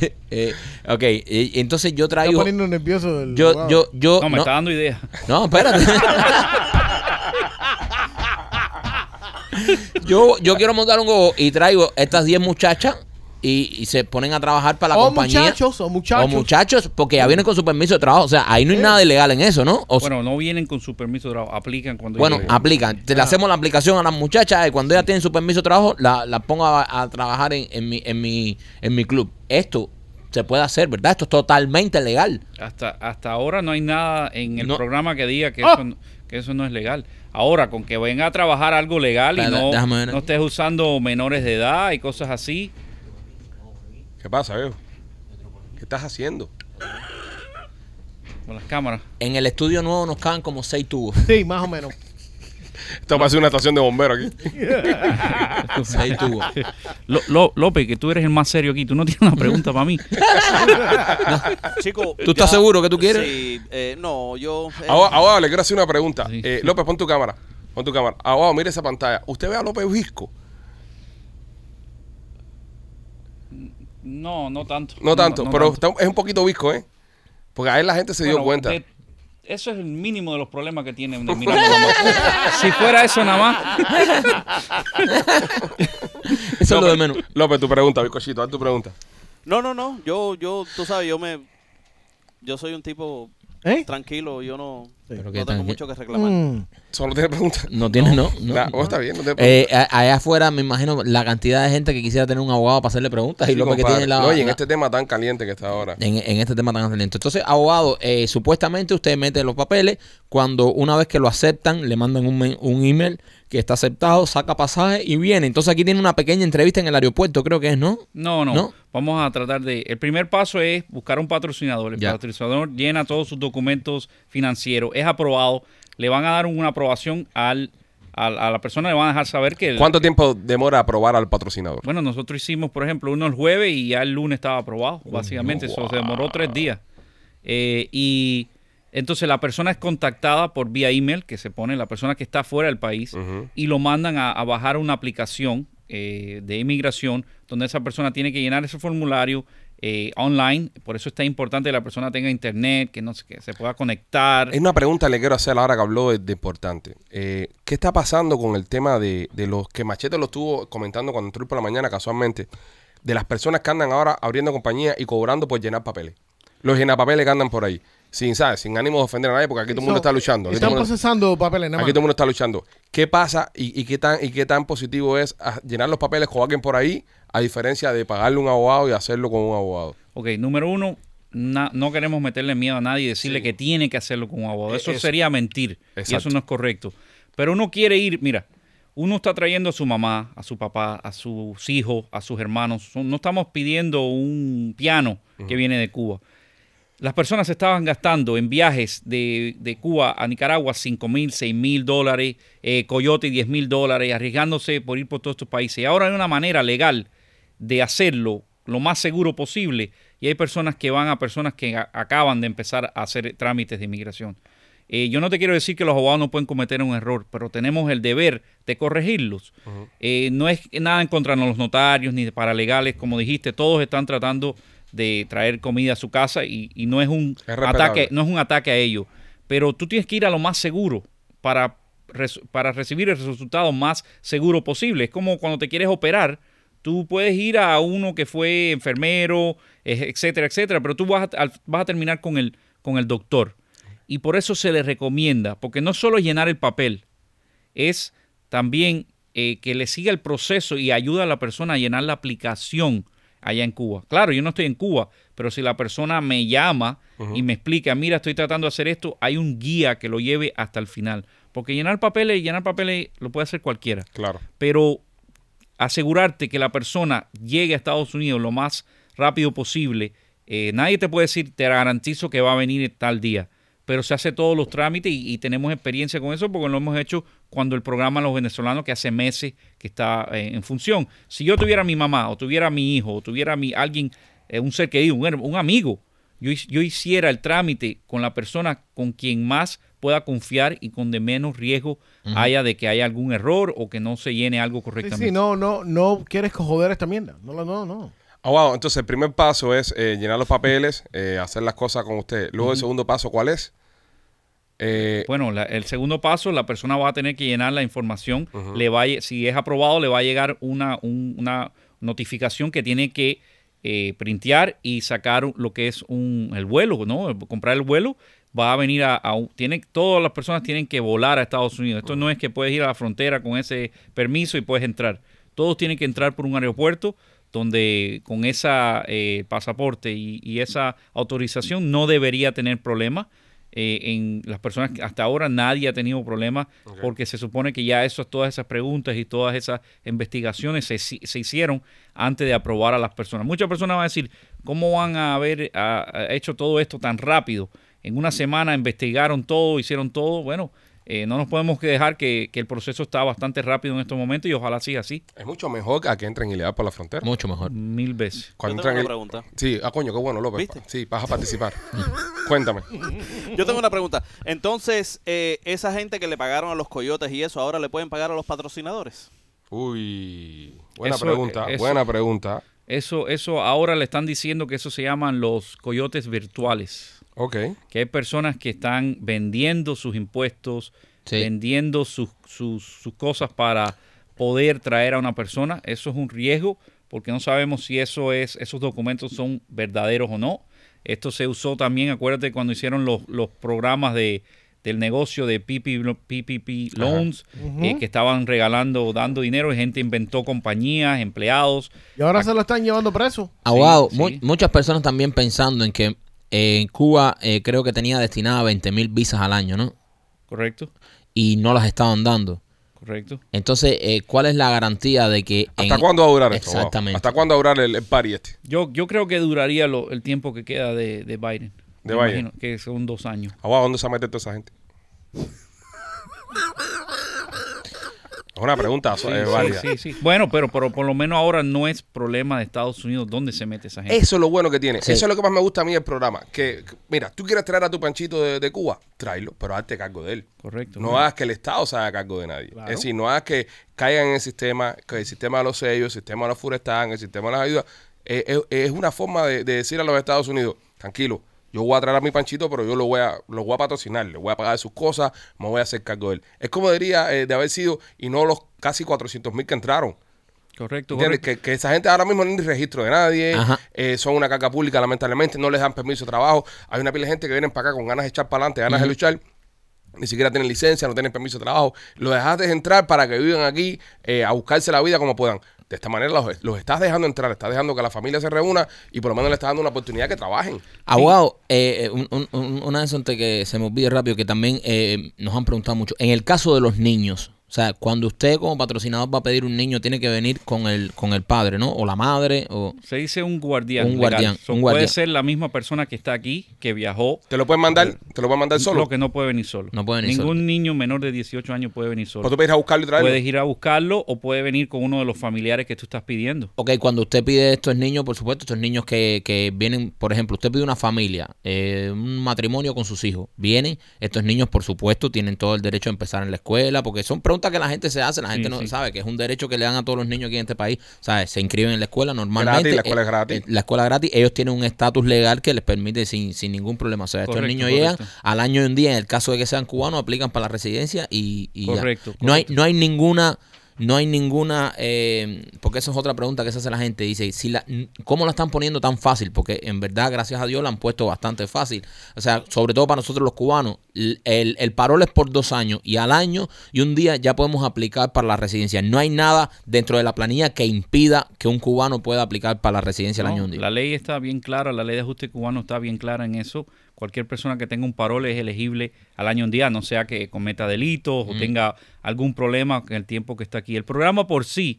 Speaker 2: [LAUGHS] eh, ok, y- entonces yo
Speaker 3: Está
Speaker 2: traigo
Speaker 3: poniendo nervioso el
Speaker 2: yo
Speaker 3: wow.
Speaker 2: yo yo
Speaker 5: No, me
Speaker 2: no,
Speaker 5: está dando idea.
Speaker 2: no, espérate. [LAUGHS] yo, yo quiero montar un gogo y traigo estas 10 muchachas y, y se ponen a trabajar para la
Speaker 3: o
Speaker 2: compañía.
Speaker 3: muchachos, o muchachos.
Speaker 2: O muchachos, porque ya vienen con su permiso de trabajo. O sea, ahí no hay
Speaker 3: Sí.
Speaker 2: nada ilegal en eso, ¿no? O
Speaker 5: Bueno, no vienen con su permiso de trabajo. Aplican cuando
Speaker 2: bueno, aplican. Te le hacemos la aplicación a las muchachas y cuando ellas tienen su permiso de trabajo, la, la pongo a, a trabajar en, en mi, en, mi, en mi club. Esto se puede hacer, ¿verdad? Esto es totalmente legal.
Speaker 5: Hasta, hasta ahora no hay nada en el
Speaker 2: No.
Speaker 5: programa que diga que,
Speaker 3: ¡Ah!
Speaker 5: eso, no- que eso no es legal. Ahora, con que venga a trabajar algo legal y no, no estés usando menores de edad y cosas así,
Speaker 1: ¿Qué pasa, viejo? ¿Qué estás haciendo?
Speaker 5: con las cámaras.
Speaker 2: En el estudio nuevo nos caen como seis tubos.
Speaker 3: Sí, más o menos.
Speaker 1: Esto parece una estación de bomberos aquí. [LAUGHS]
Speaker 2: seis tubos.
Speaker 5: Lo- Lo- López, que tú eres el más serio aquí, tú no tienes una pregunta para mí.
Speaker 4: Chico,
Speaker 2: ¿Tú estás seguro que tú quieres?
Speaker 4: Sí, eh, no, yo... eh,
Speaker 1: Abogado, abogado, le quiero hacer una pregunta.
Speaker 5: Sí.
Speaker 1: Eh, López, pon tu cámara. Pon tu cámara. Abogado, mire esa pantalla. ¿Usted ve a López Visco?
Speaker 5: No, no tanto.
Speaker 1: No tanto, pero
Speaker 5: tanto.
Speaker 1: está- es un poquito visco, ¿eh? Porque ahí la gente se dio cuenta.
Speaker 5: de- eso es el mínimo de los problemas que tienen de. [LAUGHS] Si fuera eso nada más, [LAUGHS]
Speaker 2: Eso es lo de menos.
Speaker 1: López, tu pregunta, bizcochito, haz tu pregunta.
Speaker 4: No, no, no, yo, yo, tú sabes, yo me... Yo soy un tipo
Speaker 3: ¿Eh?
Speaker 4: tranquilo, yo no...
Speaker 2: Pero
Speaker 4: No
Speaker 2: que
Speaker 4: tengo mucho que reclamar.
Speaker 3: Mm.
Speaker 1: Solo tiene preguntas.
Speaker 2: No tiene, no. no,
Speaker 1: oh, está bien, no tiene
Speaker 2: Eh, allá afuera me imagino la cantidad de gente que quisiera tener un abogado para hacerle preguntas y
Speaker 1: Sí,
Speaker 2: lo que tiene la,
Speaker 1: No, y en
Speaker 2: la-
Speaker 1: este tema tan caliente que está ahora.
Speaker 2: en, en este tema tan lento. Entonces, abogado, eh, supuestamente usted mete los papeles, cuando una vez que lo aceptan, le mandan un, men- un email que está aceptado, saca pasaje y viene. Entonces aquí tiene una pequeña entrevista en el aeropuerto, creo que es, ¿no?
Speaker 5: No, no,
Speaker 2: ¿No?
Speaker 5: Vamos a tratar de. El primer paso es buscar un patrocinador. El
Speaker 2: Ya.
Speaker 5: patrocinador llena todos sus documentos financieros, es aprobado. Le van a dar una aprobación al, a la persona, le van a dejar saber que. el-
Speaker 1: ¿Cuánto tiempo demora aprobar al patrocinador?
Speaker 5: Bueno, nosotros hicimos, por ejemplo, uno el jueves y ya el lunes estaba aprobado. Básicamente, eso se demoró tres días. Eh, y entonces la persona es contactada por vía email, que se pone la persona que está fuera del país, y lo mandan a, a bajar una aplicación eh, de inmigración donde esa persona tiene que llenar ese formulario eh, online. Por eso está importante que la persona tenga internet, que, no, se- que se pueda conectar.
Speaker 1: Hay una pregunta que le quiero hacer ahora que habló de, de importante. Eh, ¿Qué está pasando con el tema de, de los que Machete lo estuvo comentando cuando entró por la mañana casualmente? De las personas que andan ahora abriendo compañía y cobrando por llenar papeles. Los llenapapeles que andan por ahí. Sin, ¿sabes? Sin ánimo de ofender a nadie porque aquí todo el mundo está luchando. Aquí
Speaker 3: Están
Speaker 1: mundo-
Speaker 3: procesando papeles, nada
Speaker 1: Aquí todo el mundo está luchando. ¿Qué pasa y, y qué tan y qué tan positivo es llenar los papeles con alguien por ahí, a diferencia de pagarle un abogado y hacerlo con un abogado?
Speaker 5: Ok, número uno, na- no queremos meterle miedo a nadie y decirle
Speaker 1: Sí.
Speaker 5: que tiene que hacerlo con un abogado.
Speaker 1: Eh,
Speaker 5: Eso
Speaker 1: eso.
Speaker 5: sería mentir. Y
Speaker 1: Exacto.
Speaker 5: eso no es correcto. Pero uno quiere ir, mira, uno está trayendo a su mamá, a su papá, a sus hijos, a sus hermanos. Son- No estamos pidiendo un piano que viene de Cuba. Las personas estaban gastando en viajes de, de Cuba a Nicaragua 5 mil, 6 mil dólares, eh, Coyote 10 mil dólares, arriesgándose por ir por todos estos países. Y ahora hay una manera legal de hacerlo lo más seguro posible y hay personas que van a personas que a- acaban de empezar a hacer trámites de inmigración. Eh, yo no te quiero decir que los abogados no pueden cometer un error, pero tenemos el deber de corregirlos. Eh, no es nada en contra de los notarios ni de paralegales, como dijiste, todos están tratando de traer comida a su casa y, y no es un
Speaker 1: Es
Speaker 5: ataque, no es un ataque a ellos. Pero tú tienes que ir a lo más seguro para, para recibir el resultado más seguro posible. Es como cuando te quieres operar, tú puedes ir a uno que fue enfermero, eh, etcétera, etcétera, pero tú vas a, vas a terminar con el, con el doctor. Y por eso se le recomienda, porque no solo es llenar el papel, es también eh, que le siga el proceso y ayuda a la persona a llenar la aplicación allá en Cuba. Claro, yo no estoy en Cuba, pero si la persona me llama y me explica, mira, estoy tratando de hacer esto, hay un guía que lo lleve hasta el final. Porque llenar papeles, llenar papeles lo puede hacer cualquiera.
Speaker 1: Claro.
Speaker 5: Pero asegurarte que la persona llegue a Estados Unidos lo más rápido posible, eh, nadie te puede decir, te garantizo que va a venir tal día. Pero se hace todos los trámites y, y tenemos experiencia con eso porque lo hemos hecho cuando el programa Los Venezolanos, que hace meses que está eh, en función. Si yo tuviera a mi mamá, o tuviera a mi hijo, o tuviera a mi, alguien, eh, un ser querido, un, un amigo, yo, yo hiciera el trámite con la persona con quien más pueda confiar y con de menos riesgo haya de que haya algún error o que no se llene algo
Speaker 3: Sí,
Speaker 5: correctamente.
Speaker 3: sí, no, no, no quieres que joder esta mierda. No, no, no, no.
Speaker 1: Abogado, entonces el primer paso es eh, llenar los papeles, eh, hacer las cosas con usted. Luego el segundo paso, ¿cuál es? Eh,
Speaker 5: Bueno, la- el segundo paso, la persona va a tener que llenar la información. le va a si es aprobado, le va a llegar una, un- una notificación que tiene que eh, printear y sacar lo que es un, el vuelo, ¿no? Comprar el vuelo. Va a venir a, a todas las personas tienen que volar a Estados Unidos. Esto no es que puedes ir a la frontera con ese permiso y puedes entrar. Todos tienen que entrar por un aeropuerto donde con esa eh, pasaporte y, y esa autorización no debería tener problema. Eh, en las personas que hasta ahora nadie ha tenido problemas porque se supone que ya eso, todas esas preguntas y todas esas investigaciones se, se hicieron antes de aprobar a las personas. Muchas personas van a decir, ¿cómo van a haber hecho todo esto tan rápido? En una semana investigaron todo, hicieron todo. Bueno, eh, no nos podemos dejar que, que el proceso está bastante rápido en estos momentos y ojalá siga así,
Speaker 1: es mucho mejor a que entren ilegal por la frontera.
Speaker 2: Mucho mejor.
Speaker 5: mil veces.
Speaker 1: Cuando
Speaker 4: Yo tengo
Speaker 1: entran
Speaker 4: una pregunta.
Speaker 1: Sí, ah, coño, qué bueno, López.
Speaker 4: ¿Viste?
Speaker 1: Sí, vas a participar. Cuéntame. [LAUGHS]
Speaker 4: Yo tengo una pregunta. Entonces, eh, esa gente que le pagaron a los coyotes y eso, ahora le pueden pagar a los patrocinadores.
Speaker 1: Uy, buena
Speaker 5: Eso-
Speaker 1: pregunta,
Speaker 5: eso-
Speaker 1: buena pregunta.
Speaker 5: Eso, eso ahora le están diciendo que eso se llaman los coyotes virtuales.
Speaker 1: Ok.
Speaker 5: que hay personas que están vendiendo sus impuestos,
Speaker 2: Sí.
Speaker 5: vendiendo sus, sus, sus cosas para poder traer a una persona. Eso es un riesgo porque no sabemos si eso es, esos documentos son verdaderos o no. Esto se usó también, acuérdate, cuando hicieron los, los programas de, del negocio de PPP, PPP loans, eh, que estaban regalando, dando dinero, y gente inventó compañías, empleados.
Speaker 3: Y ahora se lo están llevando preso.
Speaker 5: Sí.
Speaker 2: mu- muchas personas también pensando en que eh, en Cuba eh, creo que tenía destinada 20 mil visas al año, ¿no?
Speaker 5: Correcto,
Speaker 2: Y no las estaban dando.
Speaker 5: correcto.
Speaker 2: Entonces, eh, ¿cuál es la garantía de que...
Speaker 1: ¿Hasta
Speaker 2: en-
Speaker 1: cuándo va a durar esto? Wow.
Speaker 2: Exactamente.
Speaker 1: ¿Hasta cuándo va a durar el, el party este?
Speaker 5: Yo, yo creo que duraría lo- el tiempo que queda de, de Biden.
Speaker 1: De Biden.
Speaker 5: imagino que son dos años.
Speaker 1: Agua, ¿dónde se va a meter toda esa gente? Es una pregunta
Speaker 5: Sí,
Speaker 1: eh,
Speaker 5: sí,
Speaker 1: válida.
Speaker 5: sí, sí. Bueno, pero, pero por lo menos ahora no es problema de Estados Unidos dónde se mete esa gente.
Speaker 1: Eso es lo bueno que tiene.
Speaker 2: Sí.
Speaker 1: Eso es lo que más me gusta a mí del programa. Que, que, mira, tú quieres traer a tu panchito de, de Cuba, tráelo, pero hazte cargo de él.
Speaker 5: Correcto.
Speaker 1: No hagas que el Estado se haga cargo de nadie.
Speaker 3: Claro.
Speaker 1: Es decir, no hagas que caigan en el sistema, que el sistema de los sellos, el sistema de los Furestan, el sistema de las ayudas. Eh, eh, es una forma de, de decir a los Estados Unidos, tranquilo, yo voy a traer a mi panchito, pero yo lo voy a, lo voy a patrocinar, le voy a pagar sus cosas, me voy a hacer cargo de él. Es como diría eh, de haber sido, y no los casi 400 mil que entraron.
Speaker 5: Correcto, correcto.
Speaker 1: Que, que esa gente ahora mismo no hay registro de nadie, eh, son una caca pública lamentablemente, no les dan permiso de trabajo. Hay una pila de gente que vienen para acá con ganas de echar para adelante, ganas de luchar. Ni siquiera tienen licencia, no tienen permiso de trabajo. Lo dejaste entrar para que vivan aquí eh, a buscarse la vida como puedan. De esta manera los, los estás dejando entrar, estás dejando que la familia se reúna y por lo menos le estás dando una oportunidad que trabajen.
Speaker 2: Abogado, eh, un- un- un- una de esas que se me olvide rápido, que también eh, nos han preguntado mucho. En el caso de los niños, o sea, cuando usted como patrocinador va a pedir un niño, tiene que venir con el, con el padre, ¿no? O la madre, o...
Speaker 5: Se dice un guardián.
Speaker 2: Un
Speaker 5: legal.
Speaker 2: guardián,
Speaker 5: So,
Speaker 2: un
Speaker 5: Puede
Speaker 2: guardián.
Speaker 5: ser la misma persona que está aquí, que viajó.
Speaker 1: Te lo pueden mandar, te lo pueden mandar solo.
Speaker 5: Lo que no puede venir solo.
Speaker 2: No puede venir
Speaker 5: Ningún
Speaker 2: solo.
Speaker 5: niño menor de 18 años puede venir solo.
Speaker 1: Tú puedes ir a buscarlo y traerlo.
Speaker 5: Puedes ir a buscarlo o puede venir con uno de los familiares que tú estás pidiendo.
Speaker 2: Ok, cuando usted pide estos niños, por supuesto, estos niños que, que vienen, por ejemplo, usted pide una familia, eh, un matrimonio con sus hijos, vienen, estos niños, por supuesto, tienen todo el derecho a empezar en la escuela, porque son que la gente se hace, la gente
Speaker 5: Sí,
Speaker 2: no
Speaker 5: sí.
Speaker 2: sabe que es un derecho que le dan a todos los niños aquí en este país, ¿sabes? Se inscriben en la escuela normalmente.
Speaker 1: Gratis, la escuela
Speaker 2: eh,
Speaker 1: es gratis.
Speaker 2: eh, la escuela gratis, ellos tienen un estatus legal que les permite sin, sin ningún problema. O sea, estos
Speaker 5: Correcto,
Speaker 2: niños llegan al año y un día, en el caso de que sean cubanos, aplican para la residencia y, y ya.
Speaker 5: Correcto,
Speaker 2: No hay,
Speaker 5: correcto.
Speaker 2: no hay ninguna no hay ninguna eh, porque eso es otra pregunta que se hace la gente. Dice si la, cómo la están poniendo tan fácil porque en verdad gracias a Dios la han puesto bastante fácil. O sea sobre todo para nosotros los cubanos el, el parol es por dos años y al año y un día ya podemos aplicar para la residencia. No hay nada dentro de la planilla que impida que un cubano pueda aplicar para la residencia
Speaker 5: No,
Speaker 2: año y un día.
Speaker 5: la ley está bien clara, la ley de ajuste cubano está bien clara en eso. Cualquier persona que tenga un parol es elegible al año un día, no sea que cometa delitos o tenga algún problema en el tiempo que está aquí. El programa por sí,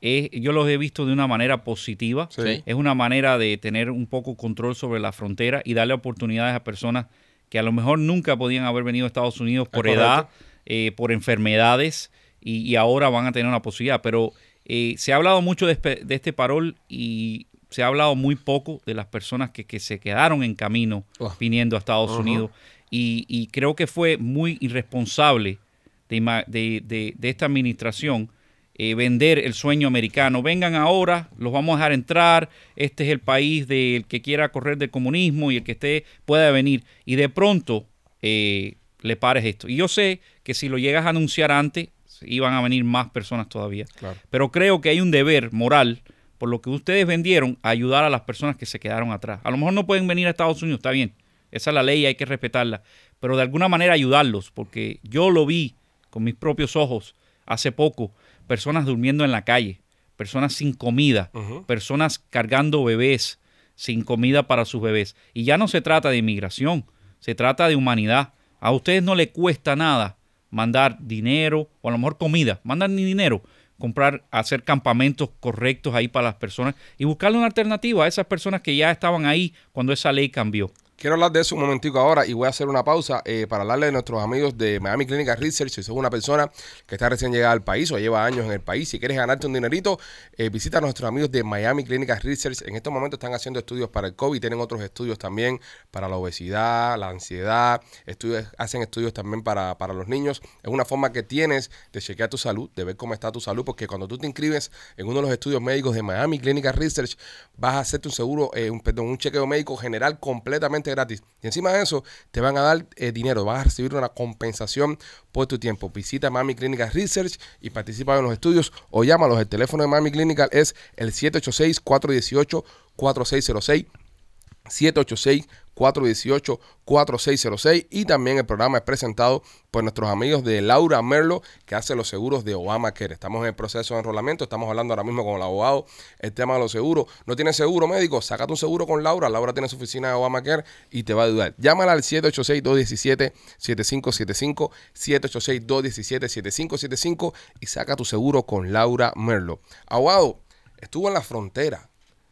Speaker 5: es, yo los he visto de una manera positiva.
Speaker 1: Sí.
Speaker 5: Es una manera de tener un poco control sobre la frontera y darle oportunidades a personas que a lo mejor nunca podían haber venido a Estados Unidos por edad, eh, por enfermedades y, y ahora van a tener una posibilidad. Pero eh, se ha hablado mucho de, de este parol y se ha hablado muy poco de las personas que, que se quedaron en camino
Speaker 2: Oh.
Speaker 5: viniendo a Estados Unidos. Y, y creo que fue muy irresponsable de, ima- de- de- de esta administración eh, vender el sueño americano. Vengan ahora, los vamos a dejar entrar. Este es el país del que quiera correr del comunismo y el que esté pueda venir. Y de pronto eh, le pares esto. Y yo sé que si lo llegas a anunciar antes, iban a venir más personas todavía.
Speaker 1: Claro.
Speaker 5: Pero creo que hay un deber moral por lo que ustedes vendieron a ayudar a las personas que se quedaron atrás. A lo mejor no pueden venir a Estados Unidos, está bien. Esa es la ley y hay que respetarla. Pero de alguna manera ayudarlos, porque yo lo vi con mis propios ojos hace poco. Personas durmiendo en la calle, personas sin comida, personas cargando bebés sin comida para sus bebés. Y ya no se trata de inmigración, se trata de humanidad. A ustedes no les cuesta nada mandar dinero o a lo mejor comida, mandan ni dinero, comprar, hacer campamentos correctos ahí para las personas y buscarle una alternativa a esas personas que ya estaban ahí cuando esa ley cambió.
Speaker 1: Quiero hablar de eso un momentico ahora y voy a hacer una pausa eh, para hablarle de nuestros amigos de Miami Clinical Research. Si sos una persona que está recién llegada al país o lleva años en el país, si quieres ganarte un dinerito, eh, visita a nuestros amigos de Miami Clinical Research. En estos momentos están haciendo estudios para el COVID, tienen otros estudios también para la obesidad, la ansiedad, estudios, hacen estudios también para, para los niños. Es una forma que tienes de chequear tu salud, de ver cómo está tu salud, porque cuando tú te inscribes en uno de los estudios médicos de Miami Clinical Research, vas a hacerte un seguro, eh, un, perdón, un chequeo médico general completamente gratis. Y encima de eso, te van a dar eh, dinero, vas a recibir una compensación por tu tiempo. Visita Miami Clinical Research y participa en los estudios o llámalos. El teléfono de Miami Clinical es el 786-418-4606. 418-4606 y también el programa es presentado por nuestros amigos de Laura Merlo que hace los seguros de Obamacare. Estamos en el proceso de enrolamiento, estamos hablando ahora mismo con el abogado el tema de los seguros. ¿No tienes seguro médico? Sácate un seguro con Laura. Laura tiene su oficina de Obamacare y te va a ayudar. Llámala al 786-217-7575, 786-217-7575 y saca tu seguro con Laura Merlo. Abogado, estuvo en la frontera.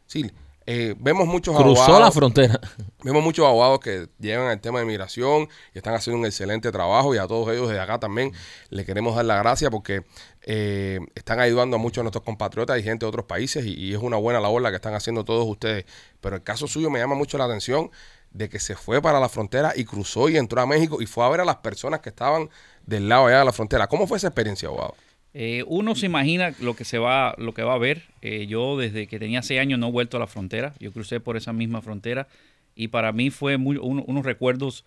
Speaker 1: Sí, eh, vemos muchos
Speaker 2: Cruzó
Speaker 1: abogados.
Speaker 2: la frontera. [LAUGHS]
Speaker 1: Vemos muchos abogados que llevan el tema de migración y están haciendo un excelente trabajo y a todos ellos desde acá también le queremos dar la gracia porque eh, están ayudando a muchos de nuestros compatriotas y gente de otros países y, y es una buena labor la que están haciendo todos ustedes. Pero el caso suyo me llama mucho la atención de que se fue para la frontera y cruzó y entró a México y fue a ver a las personas que estaban del lado allá de la frontera. ¿Cómo fue esa experiencia, abogado?
Speaker 5: Eh, uno se imagina lo que se va, lo que va a ver. Eh, yo desde que tenía seis años no he vuelto a la frontera. Yo crucé por esa misma frontera y para mí fue muy- uno- unos recuerdos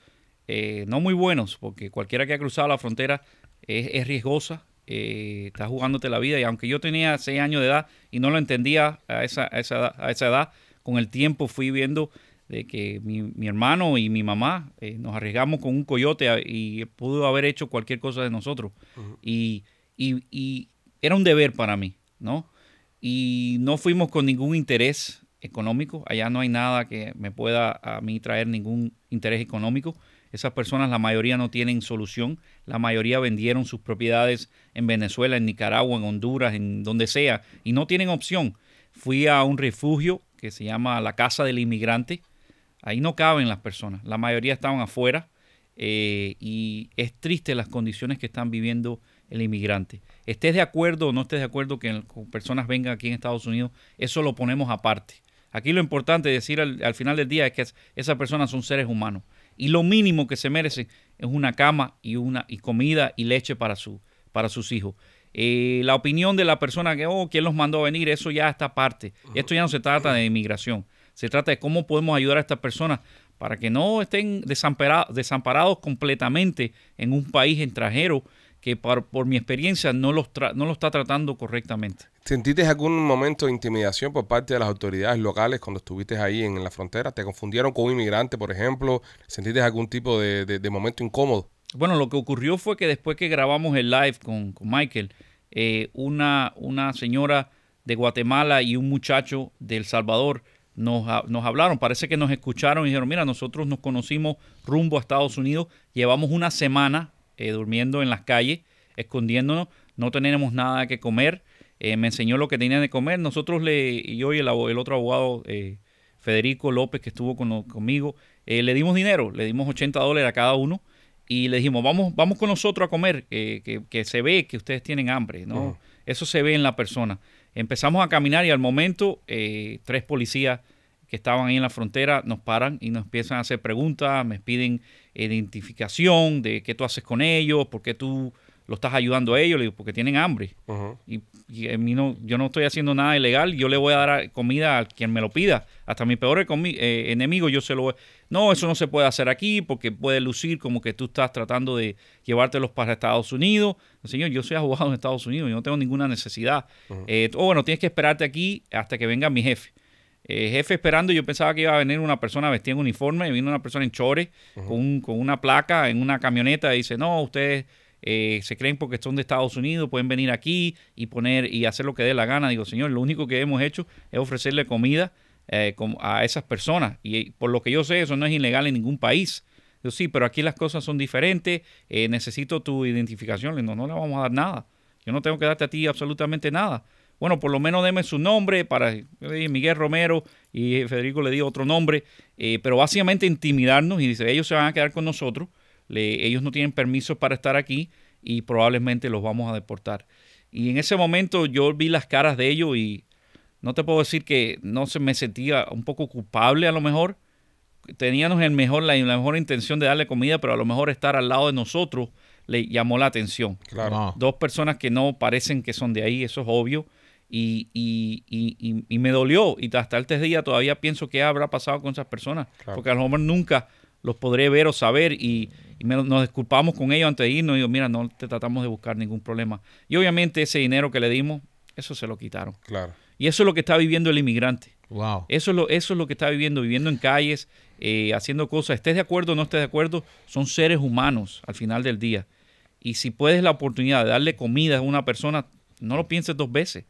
Speaker 5: eh, no muy buenos, porque cualquiera que ha cruzado la frontera es, es riesgosa. eh, está jugándote la vida y aunque yo tenía seis años de edad y no lo entendía a esa, a esa, edad, a esa edad, con el tiempo fui viendo de que mi, mi hermano y mi mamá nos arriesgamos con un coyote y pudo haber hecho cualquier cosa de nosotros. y, y- era un deber para mí, ¿no? Y no fuimos con ningún interés económico. Allá no hay nada que me pueda a mí traer ningún interés económico. Esas personas, la mayoría no tienen solución. La mayoría vendieron sus propiedades en Venezuela, en Nicaragua, en Honduras, en donde sea, y no tienen opción. Fui a un refugio que se llama la Casa del Inmigrante. Ahí no caben las personas. La mayoría estaban afuera eh, y es triste las condiciones que están viviendo el inmigrante. Estés de acuerdo o no estés de acuerdo que el- personas vengan aquí en Estados Unidos, eso lo ponemos aparte. Aquí lo importante es decir al, al final del día es que es- esas personas son seres humanos y lo mínimo que se merecen es una cama y una y comida y leche para su para sus hijos. Eh, la opinión de la persona que, oh, ¿quién los mandó a venir? Eso ya está aparte. Esto ya no se trata de inmigración. Se trata de cómo podemos ayudar a estas personas para que no estén desampara- desamparados completamente en un país extranjero que por, por mi experiencia no los, tra- no lo está tratando correctamente.
Speaker 1: ¿Sentiste algún momento de intimidación por parte de las autoridades locales cuando estuviste ahí en la frontera? ¿Te confundieron con un inmigrante, por ejemplo? ¿Sentiste algún tipo de, de- de momento incómodo?
Speaker 5: Bueno, lo que ocurrió fue que después que grabamos el live con, con Michael, eh, una, una señora de Guatemala y un muchacho de El Salvador nos, nos hablaron. Parece que nos escucharon y dijeron, mira, nosotros nos conocimos rumbo a Estados Unidos, llevamos una semana eh, durmiendo en las calles, escondiéndonos, no tenemos nada que comer. Eh, me enseñó lo que tenía de comer. Nosotros le, y yo y el, otro abogado, eh, Federico López, que estuvo con, conmigo, le dimos dinero, le dimos 80 dólares a cada uno y le dijimos, vamos, vamos con nosotros a comer, que, que- que se ve que ustedes tienen hambre, ¿no? Eso se ve en la persona. Empezamos a caminar y al momento tres policías que estaban ahí en la frontera nos paran y nos empiezan a hacer preguntas, me piden identificación de qué tú haces con ellos, por qué tú lo estás ayudando a ellos, le digo, porque tienen hambre. Y, y a mí no, yo no estoy haciendo nada ilegal, yo le voy a dar comida a quien me lo pida. Hasta mi peor eh, enemigo yo se lo voy... No, eso no se puede hacer aquí porque puede lucir como que tú estás tratando de llevártelos para Estados Unidos. Señor, yo soy abogado en Estados Unidos, yo no tengo ninguna necesidad. Eh, o bueno, tienes que esperarte aquí hasta que venga mi jefe. Eh, jefe esperando, yo pensaba que iba a venir una persona vestida en uniforme, vino una persona en chores, con, un- con una placa en una camioneta y dice, no, ustedes eh, se creen porque son de Estados Unidos, pueden venir aquí y poner y hacer lo que dé la gana. Digo, señor, lo único que hemos hecho es ofrecerle comida eh, a esas personas. Y por lo que yo sé, eso no es ilegal en ningún país. Yo sí, pero aquí las cosas son diferentes, eh, necesito tu identificación. Le digo, no, no le vamos a dar nada. Yo no tengo que darte a ti absolutamente nada. Bueno, por lo menos deme su nombre para Miguel Romero y Federico le dio otro nombre, eh, pero básicamente intimidarnos y dice, ellos se van a quedar con nosotros, le- ellos no tienen permiso para estar aquí y probablemente los vamos a deportar. Y en ese momento yo vi las caras de ellos y no te puedo decir que no se me sentía un poco culpable a lo mejor. Teníamos el mejor, la, la mejor intención de darle comida, pero a lo mejor estar al lado de nosotros le llamó la atención
Speaker 1: Claro.
Speaker 5: Dos personas que no parecen que son de ahí, eso es obvio. Y, y, y, y- y me dolió. Y hasta este día todavía pienso qué habrá pasado con esas personas.
Speaker 1: Claro.
Speaker 5: Porque a lo mejor nunca los podré ver o saber. Y, y me- nos disculpamos con ellos antes de irnos. Y digo, mira, no te tratamos de buscar ningún problema. Y obviamente ese dinero que le dimos, eso se lo quitaron.
Speaker 1: Claro.
Speaker 5: Y eso es lo que está viviendo el inmigrante.
Speaker 2: Wow.
Speaker 5: Eso es lo, eso es lo que está viviendo, viviendo en calles, eh, haciendo cosas, estés de acuerdo o no estés de acuerdo, son seres humanos al final del día. Y si puedes la oportunidad de darle comida a una persona, no lo pienses dos veces.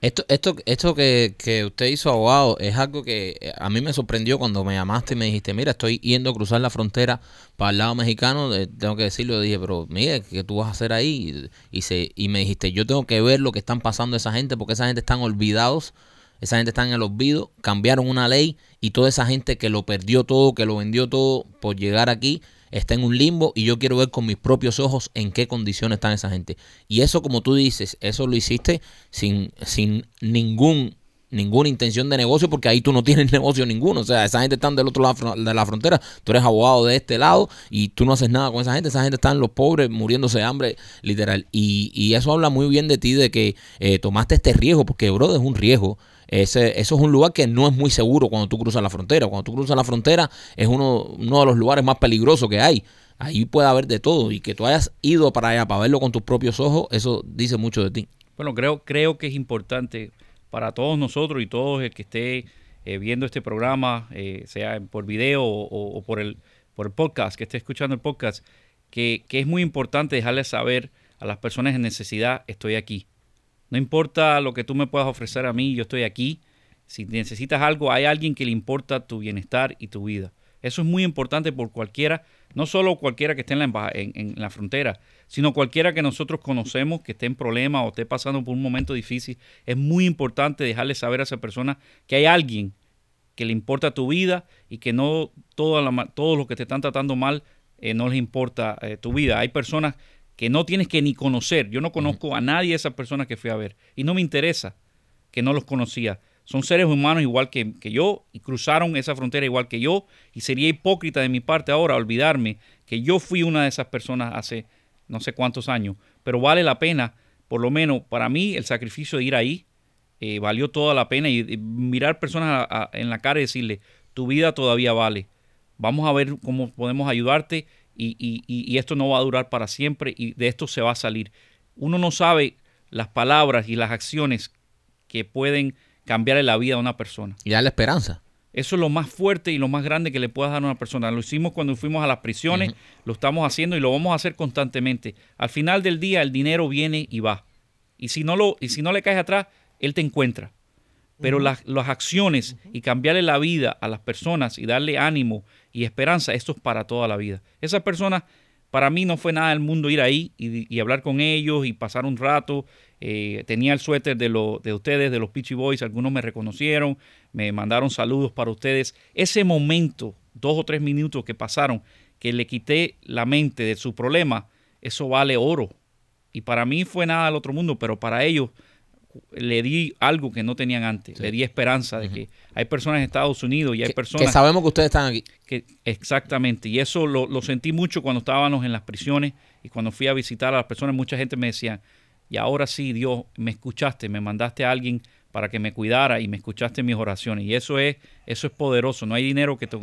Speaker 2: Esto, esto, esto que, que usted hizo, abogado, es algo que eh, a mí me sorprendió cuando me llamaste y me dijiste, mira, estoy yendo a cruzar la frontera para el lado mexicano. tengo que decirlo, dije, pero mire, ¿qué tú vas a hacer ahí? Y, se, y me dijiste, yo tengo que ver lo que están pasando esa gente, porque esa gente están olvidados, esa gente está en el olvido, cambiaron una ley y toda esa gente que lo perdió todo, que lo vendió todo por llegar aquí, está en un limbo y yo quiero ver con mis propios ojos en qué condiciones están esa gente. Y eso, como tú dices, eso lo hiciste sin, sin ningún ninguna intención de negocio porque ahí tú no [LAUGHS] tienes negocio ninguno. O sea, esa gente está del otro lado de la frontera, tú eres abogado de este lado y tú no haces nada con esa gente. Esa gente están los pobres muriéndose de hambre, literal. Y, y eso habla muy bien de ti, de que eh, tomaste este riesgo, porque, bro, es un riesgo. Ese, eso es un lugar que no es muy seguro cuando tú cruzas la frontera. Cuando tú cruzas la frontera es uno, de los lugares más peligrosos que hay. Ahí puede haber de todo. Y que tú hayas ido para allá para verlo con tus propios ojos, eso dice mucho de ti.
Speaker 5: Bueno, creo, creo que es importante para todos nosotros y todos el que esté eh, viendo este programa, eh, sea por video o, o- o por, el, por el podcast, que esté escuchando el podcast, que, que es muy importante dejarles saber a las personas en necesidad, estoy aquí. No importa lo que tú me puedas ofrecer a mí, yo estoy aquí. Si necesitas algo, hay alguien que le importa tu bienestar y tu vida. Eso es muy importante por cualquiera, no solo cualquiera que esté en la, en, la frontera, sino cualquiera que nosotros conocemos que esté en problema o esté pasando por un momento difícil. Es muy importante dejarle saber a esa persona que hay alguien que le importa tu vida y que no todos los que te están tratando mal eh, no les importa eh, tu vida. Hay personas que no tienes que ni conocer. Yo no conozco a nadie de esas personas que fui a ver. Y no me interesa que no los conocía. Son seres humanos igual que, que yo y cruzaron esa frontera igual que yo. Y sería hipócrita de mi parte ahora olvidarme que yo fui una de esas personas hace no sé cuántos años, pero vale la pena, por lo menos para mí el sacrificio de ir ahí eh, valió toda la pena. Y, y mirar personas a- a- en la cara y decirle, tu vida todavía vale, vamos a ver cómo podemos ayudarte y, y- esto no va a durar para siempre y de esto se va a salir. Uno no sabe las palabras y las acciones que pueden cambiarle la vida a una persona.
Speaker 2: Y darle esperanza.
Speaker 5: Eso es lo más fuerte y lo más grande que le puedas dar a una persona. Lo hicimos cuando fuimos a las prisiones, lo estamos haciendo y lo vamos a hacer constantemente. Al final del día el dinero viene y va. Y si no, lo, y si no le caes atrás, él te encuentra. Pero las, las acciones y cambiarle la vida a las personas y darle ánimo y esperanza, esto es para toda la vida. Esas personas, para mí no fue nada del mundo ir ahí y, y hablar con ellos y pasar un rato. Eh, tenía el suéter de, lo, de ustedes, de los Peachy Boys, algunos me reconocieron, me mandaron saludos para ustedes. Ese momento, dos o tres minutos que pasaron, que le quité la mente de su problema, eso vale oro. Y para mí fue nada del otro mundo, pero para ellos le di algo que no tenían antes. Le di esperanza de que hay personas en Estados Unidos y hay
Speaker 2: Que,
Speaker 5: personas
Speaker 2: que sabemos que ustedes están aquí.
Speaker 5: que exactamente, y eso lo, lo sentí mucho cuando estábamos en las prisiones y cuando fui a visitar a las personas, mucha gente me decía, y ahora sí, Dios, me escuchaste, me mandaste a alguien para que me cuidara y me escuchaste en mis oraciones. Y eso es, eso es poderoso, no hay dinero que te,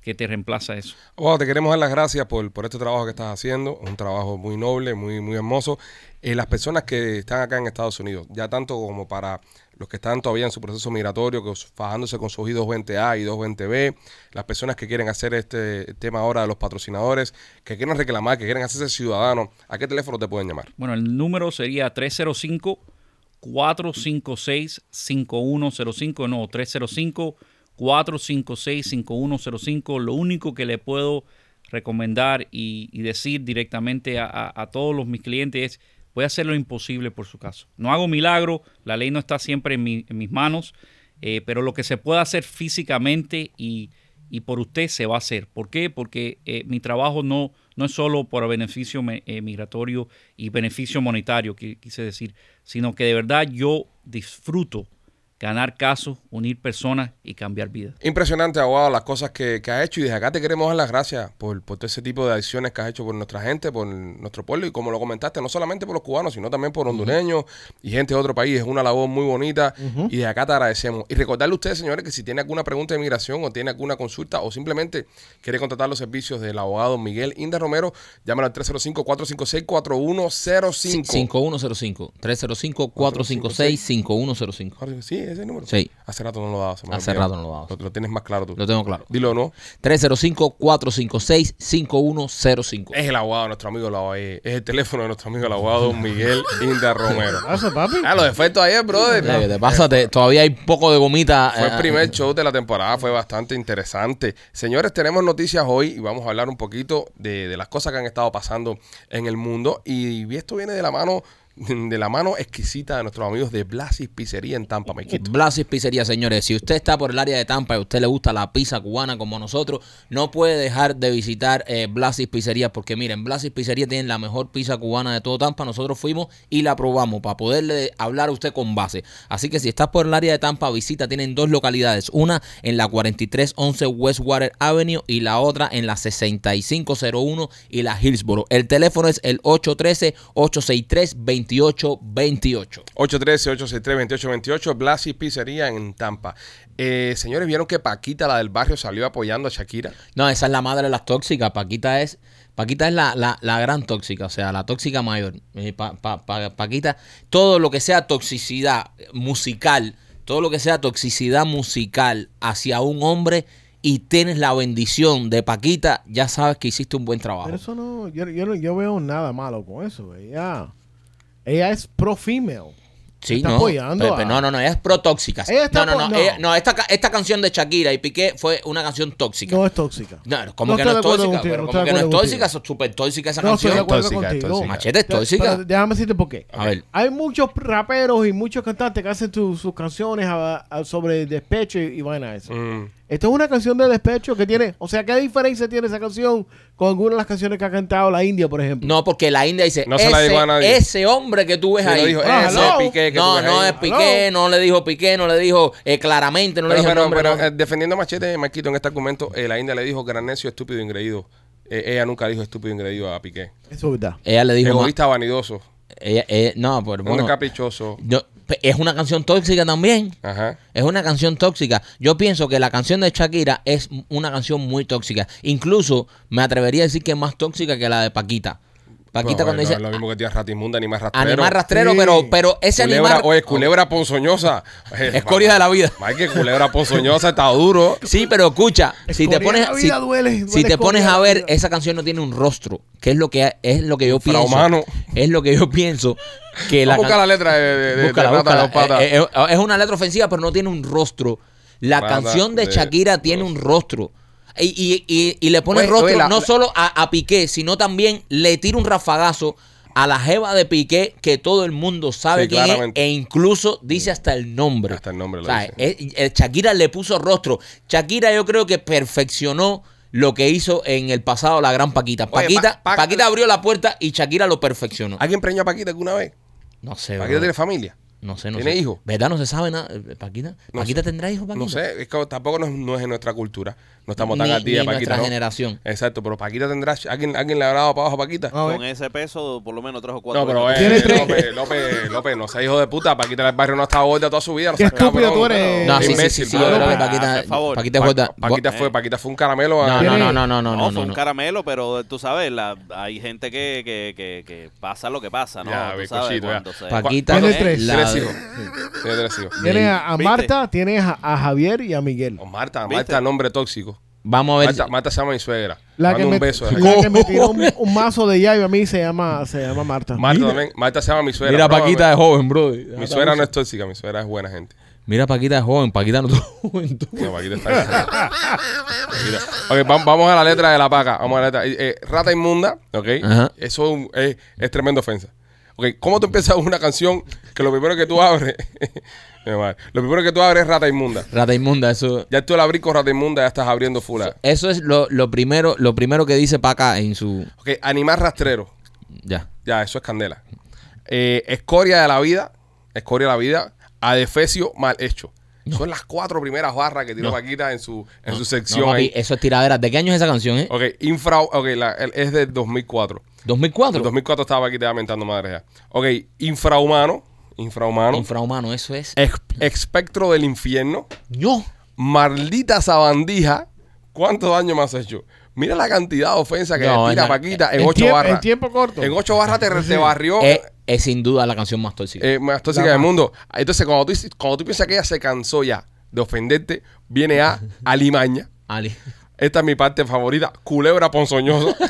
Speaker 5: que te reemplaza eso.
Speaker 1: Bueno, te queremos dar las gracias por, por este trabajo que estás haciendo, un trabajo muy noble, muy, muy hermoso. Eh, las personas que están acá en Estados Unidos, ya tanto como para los que están todavía en su proceso migratorio, que os- fajándose con sus I-220A y 220B, las personas que quieren hacer este tema ahora de los patrocinadores, que quieren reclamar, que quieren hacerse ciudadanos, ¿a qué teléfono te pueden llamar?
Speaker 5: Bueno, el número sería 305 456 5105, no, 305 456 5105. Lo único que le puedo recomendar y, decir directamente a, todos los mis clientes es voy a hacer lo imposible por su caso. No hago milagro, la ley no está siempre en mis manos, eh, pero lo que se pueda hacer físicamente y, y por usted se va a hacer. ¿Por qué? Porque eh, mi trabajo no, no es solo por beneficio eh, migratorio y beneficio monetario, quise decir, sino que de verdad yo disfruto ganar casos, unir personas y cambiar vidas.
Speaker 1: Impresionante, abogado, las cosas que, que has hecho y desde acá te queremos dar las gracias por, por todo ese tipo de acciones que has hecho por nuestra gente, por nuestro pueblo y como lo comentaste, no solamente por los cubanos, sino también por hondureños y gente de otro país. Es una labor muy bonita y desde acá te agradecemos. Y recordarle a ustedes, señores, que si tiene alguna pregunta de inmigración o tiene alguna consulta o simplemente quiere contratar los servicios del abogado Miguel Inda Romero, llámalo al 305-456-4105.
Speaker 2: 5105. 305-456-5105.
Speaker 1: Sí, ese número?
Speaker 2: Sí.
Speaker 1: Hace rato no lo dabas. se me
Speaker 2: Hace rato no lo dabas.
Speaker 1: Lo, lo tienes más claro tú.
Speaker 2: Lo tengo claro.
Speaker 1: Dilo, ¿no?
Speaker 2: 305-456-5105.
Speaker 1: Es el abogado, nuestro amigo el abogado. Es el teléfono de nuestro amigo el abogado don [LAUGHS] Miguel Inda Romero.
Speaker 3: Papi.
Speaker 1: Ah, los efectos ayer, brother.
Speaker 2: Eh, ¿Qué te pasa? Te- todavía hay poco de gomita.
Speaker 1: Fue el
Speaker 2: eh,
Speaker 1: primer show de la temporada, fue bastante interesante. Señores, tenemos noticias hoy y vamos a hablar un poquito de, de las cosas que han estado pasando en el mundo. Y esto viene de la mano, [LAUGHS] de la mano exquisita de nuestros amigos de Blasis Pizzería en Tampa, Mequito.
Speaker 2: Blasis Pizzería, señores. Si usted está por el área de Tampa y a usted le gusta la pizza cubana como nosotros, no puede dejar de visitar eh, Blasis Pizzería porque miren, Blasis Pizzería tienen la mejor pizza cubana de todo Tampa. Nosotros fuimos y la probamos para poderle hablar a usted con base. Así que si estás por el área de Tampa, visita. Tienen dos localidades. Una en la 4311 Westwater Avenue y la otra en la 6501 y la Hillsboro. El teléfono es el 813-863-2828.
Speaker 1: 813-863-2828, Blasis Pizzería en Tampa. Eh, señores, ¿vieron que Paquita, la del barrio, salió apoyando a Shakira?
Speaker 2: No, esa es la madre de las tóxicas. Paquita es, Paquita es la, la, la gran tóxica, o sea, la tóxica mayor. Eh, Pa- Pa- Pa- Paquita, todo lo que sea toxicidad musical, todo lo que sea toxicidad musical hacia un hombre y tienes la bendición de Paquita, ya sabes que hiciste un buen trabajo.
Speaker 3: Pero eso no yo, yo no yo veo nada malo con eso. Ella, ella es pro female.
Speaker 2: Sí,
Speaker 3: está
Speaker 2: no,
Speaker 3: apoyando
Speaker 2: Pepe,
Speaker 3: a-
Speaker 2: no, no, no, ella es pro
Speaker 3: está
Speaker 2: no, no, no,
Speaker 3: no.
Speaker 2: ella- no, esta, esta canción de Shakira y Piqué fue una canción tóxica.
Speaker 3: No es tóxica.
Speaker 2: No, ¿cómo
Speaker 3: No
Speaker 2: que no es tóxica?
Speaker 3: contigo,
Speaker 2: Pero
Speaker 3: no
Speaker 2: ¿cómo
Speaker 3: estoy
Speaker 2: que no es tóxica? Es súper tóxica esa
Speaker 3: No estoy de
Speaker 2: canción.
Speaker 1: Tóxica, tóxica.
Speaker 2: Machete es tóxica.
Speaker 3: pero déjame decirte por qué.
Speaker 2: A ver.
Speaker 3: Hay muchos raperos y muchos cantantes que hacen tu- sus canciones a- a- sobre despecho y, y vaina eso.
Speaker 1: Mm.
Speaker 3: Esta es una canción de despecho que tiene, o sea, ¿qué diferencia tiene esa canción con alguna de las canciones que ha cantado la India, por ejemplo?
Speaker 2: No, porque la India dice,
Speaker 1: No se la
Speaker 2: ese,
Speaker 1: digo a nadie.
Speaker 2: ese hombre que tú ves ahí.
Speaker 1: dijo,
Speaker 3: Ah,
Speaker 1: ese
Speaker 3: hello.
Speaker 1: Piqué que tú
Speaker 2: no,
Speaker 1: ves
Speaker 2: no
Speaker 1: ahí.
Speaker 2: es Piqué, no le dijo Piqué, no le dijo eh, claramente, no le
Speaker 1: Pero,
Speaker 2: dijo el
Speaker 1: pero,
Speaker 2: nombre.
Speaker 1: pero,
Speaker 2: no.
Speaker 1: eh, defendiendo a Machete, Marquito, en este argumento, eh, la India le dijo gran necio, estúpido, ingreído. Eh, ella nunca dijo estúpido, ingreído a Piqué.
Speaker 3: Eso es verdad.
Speaker 2: ella le dijo,
Speaker 1: Egoísta, vanidoso,
Speaker 2: ella- ella- no, pero
Speaker 1: un
Speaker 2: bueno,
Speaker 1: caprichoso.
Speaker 2: yo- es una canción tóxica también.
Speaker 1: Ajá.
Speaker 2: Es una canción tóxica. Yo pienso que la canción de Shakira es una canción muy tóxica. Incluso me atrevería a decir que es más tóxica que la de Paquita. Paquita
Speaker 1: Bueno,
Speaker 2: cuando
Speaker 1: no
Speaker 2: dice
Speaker 1: es lo mismo que tiene ratimunda, animal rastrero.
Speaker 2: animal rastrero,
Speaker 3: Sí.
Speaker 2: pero, pero ese
Speaker 1: culebra,
Speaker 2: animal...
Speaker 1: oye, culebra ponzoñosa.
Speaker 2: Escoria de la vida. [LAUGHS]
Speaker 1: Mike, culebra ponzoñosa está duro.
Speaker 2: Sí, pero escucha, si te pones, si,
Speaker 3: vida duele, duele
Speaker 2: si te pones a ver, esa canción no tiene un rostro, que es lo que es lo que yo pienso. Es lo que yo pienso que la
Speaker 1: Vamos a buscar la letra de, de, de-
Speaker 2: Búscala,
Speaker 1: de Rata de dos Patas.
Speaker 2: Eh, eh, es una letra ofensiva, pero no tiene un rostro. La
Speaker 1: Rata
Speaker 2: canción de
Speaker 1: de
Speaker 2: Shakira tiene un rostro. Y, y- y- y le pone
Speaker 1: Oye,
Speaker 2: rostro
Speaker 1: oye, la-
Speaker 2: no solo a, a Piqué, sino también le tira un rafagazo a la jeva de Piqué que todo el mundo sabe
Speaker 1: Sí,
Speaker 2: quién es e incluso dice hasta el nombre.
Speaker 1: Hasta el nombre lo
Speaker 2: O sea,
Speaker 1: dice.
Speaker 2: eh, eh, Shakira le puso rostro. Shakira yo creo que perfeccionó lo que hizo en el pasado la gran Paquita.
Speaker 1: Oye,
Speaker 2: Paquita,
Speaker 1: Pa- Pa-
Speaker 2: Paquita abrió la puerta y Shakira lo perfeccionó.
Speaker 1: ¿Alguien preñó a Paquita alguna vez?
Speaker 2: No sé,
Speaker 1: ¿Paquita
Speaker 2: bro.
Speaker 1: tiene familia?
Speaker 2: No sé, no
Speaker 1: ¿Tiene
Speaker 2: sé.
Speaker 1: hijos?
Speaker 2: ¿Verdad? No se sabe nada. eh, ¿Paquita?
Speaker 1: No
Speaker 2: ¿Paquita
Speaker 1: sé.
Speaker 2: tendrá hijos, Paquita?
Speaker 1: No sé, es que tampoco no es, no es en nuestra cultura. No estamos tan
Speaker 2: Ni-
Speaker 1: al día,
Speaker 2: ni
Speaker 1: Paquita.
Speaker 2: nuestra
Speaker 1: ¿no?
Speaker 2: generación.
Speaker 1: Exacto, pero Paquita tendrá. ¿Alguien, alguien le habrá dado para abajo a Paquita?
Speaker 4: Con ese peso, por lo menos tres o cuatro.
Speaker 1: No, pero eh. López, López, López, no seas hijo de puta. Paquita del barrio no ha estado gorda toda su vida. No
Speaker 3: Qué estúpido tú eres.
Speaker 2: No, sí, sí,
Speaker 1: Imbécil,
Speaker 2: sí, sí,
Speaker 4: Ah,
Speaker 2: Paquita,
Speaker 4: por favor.
Speaker 2: Paquita es gorda.
Speaker 1: Paquita
Speaker 4: Eh.
Speaker 1: fue, Paquita fue un caramelo.
Speaker 2: No, no, no, no, no, no,
Speaker 4: fue un caramelo, pero tú sabes, la, hay gente que, que, que, que pasa lo que pasa, ¿no?
Speaker 1: Ya,
Speaker 4: tú sabes,
Speaker 1: bizcochito, ya.
Speaker 4: cuando se-
Speaker 2: Paquita,
Speaker 3: Tiene
Speaker 4: ¿Eh?
Speaker 3: tres.
Speaker 2: la-
Speaker 1: Tres hijos. Tiene tres hijos.
Speaker 3: Tienes a, a
Speaker 4: ¿Viste?
Speaker 3: Marta, tienes a, a Javier y a Miguel.
Speaker 1: O Marta,
Speaker 4: ¿Viste?
Speaker 1: Marta, nombre tóxico.
Speaker 2: Vamos a ver.
Speaker 1: Marta, Marta se llama mi suegra.
Speaker 3: La que,
Speaker 1: un
Speaker 3: me,
Speaker 1: beso.
Speaker 3: la que me tiró un, [LAUGHS] un mazo de llave a mí se llama, se llama Marta.
Speaker 1: Marta también. Marta se llama mi suegra.
Speaker 2: Mira, Paquita de joven, bro.
Speaker 1: Mi suegra no es tóxica, mi suegra es buena gente.
Speaker 2: Mira, Paquita de joven. Paquita no tuvo juventud.
Speaker 1: No, Paquita está Paquita. Ok, vam- vamos a la letra de la paca. Vamos a la letra. Eh, eh, rata inmunda, ¿ok?
Speaker 2: Ajá.
Speaker 1: Eso es, un- es, es tremenda ofensa. ¿Cómo tú empiezas una canción que lo primero que tú abres, [LAUGHS] lo primero que tú abres es rata inmunda?
Speaker 2: Rata inmunda, eso.
Speaker 1: Ya tú el abrir con rata inmunda ya estás abriendo fula.
Speaker 2: Eso es lo, lo primero, lo primero que dice Paca en su.
Speaker 1: Ok, animal rastrero.
Speaker 2: Ya.
Speaker 1: Ya, eso es candela. Eh, escoria de la vida. Escoria de la vida. Adefesio mal hecho. Son las cuatro primeras barras que tiró
Speaker 2: No.
Speaker 1: Paquita en su, en su
Speaker 2: No,
Speaker 1: sección.
Speaker 2: papi,
Speaker 1: ahí.
Speaker 2: eso es tiradera. ¿De qué año es esa canción, eh?
Speaker 1: Ok, infra, ok, la- el- es del 2004. En
Speaker 2: 2004.
Speaker 1: 2004 estaba Paquita ya mentando madre ya. Ok, infrahumano. Infrahumano.
Speaker 2: Infrahumano, eso es.
Speaker 1: Ex- espectro del infierno.
Speaker 2: Yo.
Speaker 1: Maldita sabandija. ¿Cuánto daño me has hecho? Mira la cantidad de ofensa que
Speaker 2: No,
Speaker 1: tira
Speaker 2: no,
Speaker 1: Paquita en
Speaker 3: En
Speaker 1: ocho barras.
Speaker 3: En tiempo corto.
Speaker 1: En ocho barras te, te barrió.
Speaker 2: Eh, es sin duda la canción más tóxica.
Speaker 1: eh, más tóxica
Speaker 3: La
Speaker 1: del
Speaker 3: más.
Speaker 1: mundo. Entonces, cuando tú, cuando tú piensas que ella se cansó ya de ofenderte, viene a [LAUGHS] Alimaña.
Speaker 2: Ali.
Speaker 1: Esta es mi parte favorita. Culebra ponzoñosa. [LAUGHS]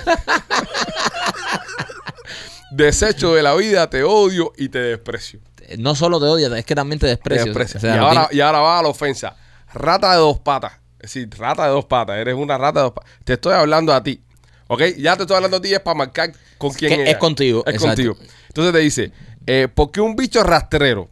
Speaker 1: Desecho de la vida, te odio y te desprecio.
Speaker 2: No solo te odia, es que también te
Speaker 1: Te
Speaker 2: desprecia.
Speaker 1: desprecia.
Speaker 2: O sea,
Speaker 1: y, ahora, y ahora va a la ofensa. Rata de dos patas. Es decir, rata de dos patas. Eres una rata de dos patas. Te estoy hablando a ti. ¿Ok? Ya te estoy hablando a ti es para marcar con quién
Speaker 2: que
Speaker 1: ella
Speaker 2: es contigo,
Speaker 1: Es
Speaker 2: exacto.
Speaker 1: contigo. Entonces te dice, eh, porque un bicho rastrero,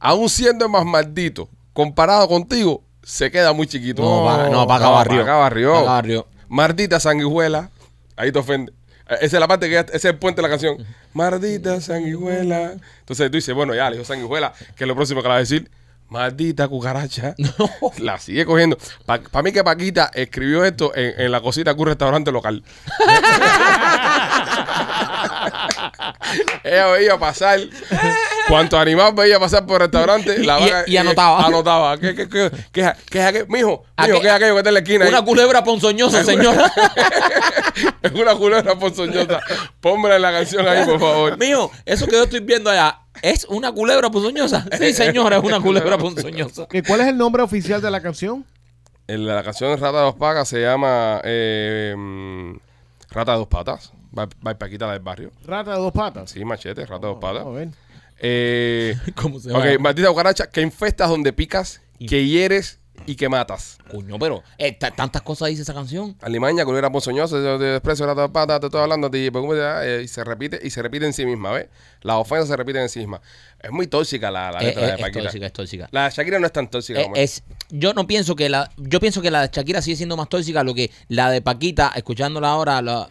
Speaker 1: aún siendo más maldito, comparado contigo, se queda muy chiquito.
Speaker 2: No, para, no, para acá
Speaker 1: No,
Speaker 2: barrio.
Speaker 1: para acá barrio.
Speaker 2: Para acá barrio.
Speaker 1: Mardita sanguijuela. Ahí te ofende. Eh, Esa es la parte que ese es el puente de la canción. Mardita sanguijuela. Entonces tú dices, bueno, ya le dijo sanguijuela, que es lo próximo que le va a decir. Maldita cucaracha. [LAUGHS] La sigue cogiendo. Para mí que Paquita escribió esto en, en la cosita de un restaurante local. [LAUGHS] Ella veía pasar, cuanto animal veía pasar por el restaurante, la
Speaker 2: Y-
Speaker 1: vaca-
Speaker 2: y anotaba.
Speaker 1: Anotaba. ¿Qué, qué, qué, qué, es- qué es aquello? Mijo,
Speaker 2: ¿A
Speaker 1: mijo,
Speaker 2: qué?
Speaker 1: ¿qué es aquello que está en la esquina? ahí?
Speaker 2: Una culebra ponzoñosa, señora. [LAUGHS]
Speaker 1: es una culebra ponzoñosa. Pónmela en la canción ahí, por favor.
Speaker 2: Mío, eso que yo estoy viendo allá, ¿es una culebra ponzoñosa? Sí, señora, es una [LAUGHS] culebra ponzoñosa.
Speaker 3: ¿Que ¿Cuál es el nombre oficial de la canción?
Speaker 1: En la canción de Rata de dos Patas se llama eh, mm, Rata de dos Patas. Va, va Paquita la del barrio.
Speaker 3: Rata de dos patas.
Speaker 1: Sí, machete, Rata de dos Patas.
Speaker 3: A ver.
Speaker 1: Eh, [LAUGHS]
Speaker 2: ¿Cómo se
Speaker 1: ok, maldita cucaracha, que infestas donde picas, que hieres y que matas.
Speaker 2: Coño, pero eh, ta- tantas cosas dice esa canción.
Speaker 1: Alimaña, culebra ponzoñosa, de desprecio, rata de dos patas, te estoy hablando ti, preocúpate, eh, y se repite, y se repite en sí misma, ¿ves? Las ofensas se repiten en sí misma. Es muy tóxica la, la
Speaker 2: Eh,
Speaker 1: letra
Speaker 2: eh,
Speaker 1: de
Speaker 2: es
Speaker 1: Paquita.
Speaker 2: tóxica, es tóxica.
Speaker 1: La de Shakira no es tan tóxica
Speaker 2: Eh,
Speaker 1: como
Speaker 2: es, yo no pienso que la, yo pienso que la de Shakira sigue siendo más tóxica, lo que la de Paquita, escuchándola ahora, la-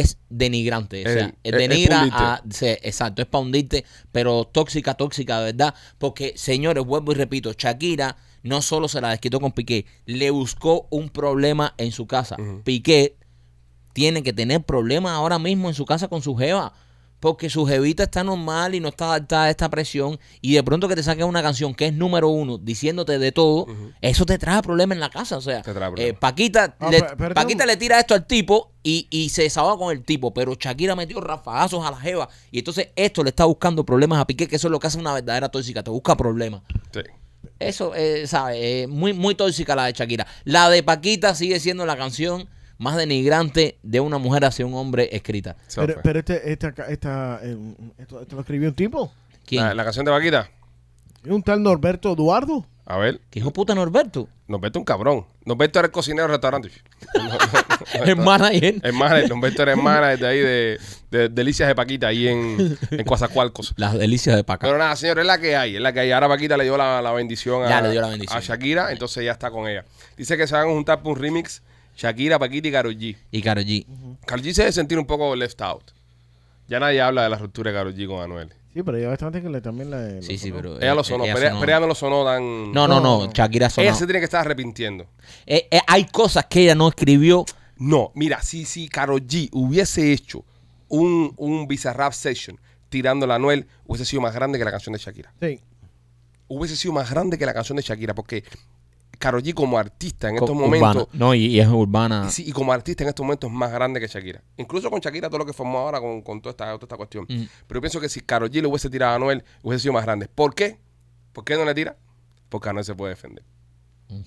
Speaker 2: es denigrante. O sea,
Speaker 1: Es-
Speaker 2: denigra a, sí, exacto, es para hundirte, pero tóxica, tóxica, de verdad. Porque, señores, vuelvo y repito, Shakira no solo se la desquitó con Piqué, le buscó un problema en su casa. Piqué tiene que tener problemas ahora mismo en su casa con su jeva. Porque su jevita está normal y no está adaptada a esta presión. Y de pronto que te saquen una canción que es número uno, diciéndote de todo, eso te trae problemas en la casa. O sea,
Speaker 1: Te trae
Speaker 2: eh. Paquita,
Speaker 3: Ah,
Speaker 2: le. Paquita le tira esto al tipo y, y se desahoga con el tipo. Pero Shakira metió rafagazos a la jeva. Y entonces esto le está buscando problemas a Piqué, que eso es lo que hace una verdadera tóxica. Te busca problemas.
Speaker 1: Sí.
Speaker 2: Eso, eh, ¿sabes? Eh, muy, muy tóxica la de Shakira. La de Paquita sigue siendo la canción más denigrante de una mujer hacia un hombre escrita.
Speaker 3: Pero, pero este, esta, ca- esta, eh, esto, esto lo escribió un tipo.
Speaker 2: ¿Quién?
Speaker 1: La, la canción de Paquita.
Speaker 3: Es un tal Norberto Eduardo.
Speaker 1: A ver,
Speaker 2: ¿Qué hijo de puta Norberto?
Speaker 1: Norberto es un cabrón. Norberto era el cocinero del restaurante. [LAUGHS]
Speaker 2: el manager.
Speaker 1: Es manager, Norberto era el manager de ahí de, de Delicias de Paquita, ahí en, en Coatzacoalcos.
Speaker 2: Las delicias de Paca.
Speaker 1: Pero nada, señor, es la que hay, es la que hay. Ahora Paquita le dio la, la bendición, a,
Speaker 2: Ya le dio la bendición.
Speaker 1: a Shakira, entonces ya está con ella. Dice que se van a juntar por un remix Shakira, Paquita y Karol G.
Speaker 2: Y Karol G.
Speaker 1: Karol G se debe sentir un poco left out. Ya nadie habla de la ruptura de Karol G con Anuel.
Speaker 3: Sí, pero ella bastante que le, también le.
Speaker 2: Sí, sí, pero.
Speaker 1: Ella
Speaker 2: eh,
Speaker 1: lo sonó,
Speaker 2: ella
Speaker 1: pero, ella-
Speaker 2: sonó-
Speaker 1: pero ella no lo sonó tan...
Speaker 2: No, no, no,
Speaker 3: No.
Speaker 2: Shakira sonó.
Speaker 1: Ella se tiene que estar arrepintiendo.
Speaker 2: Eh, eh, hay cosas que ella no escribió.
Speaker 1: No, mira, si, si Karol G hubiese hecho un, un Bizarrap Session tirando a Anuel, hubiese sido más grande que la canción de Shakira.
Speaker 3: Sí.
Speaker 1: Hubiese sido más grande que la canción de Shakira, porque Karol G como artista en
Speaker 2: co-
Speaker 1: estos
Speaker 2: urbana.
Speaker 1: momentos...
Speaker 2: No, y, y es urbana.
Speaker 1: Y, sí, y como artista en estos momentos es más grande que Shakira. Incluso con Shakira, todo lo que formó ahora con, con toda, esta, toda esta cuestión.
Speaker 2: Mm.
Speaker 1: Pero yo pienso que si Karol G le hubiese tirado a Anuel, hubiese sido más grande. ¿Por qué? ¿Por qué no le tira? Porque Anuel se puede defender.
Speaker 2: Mm.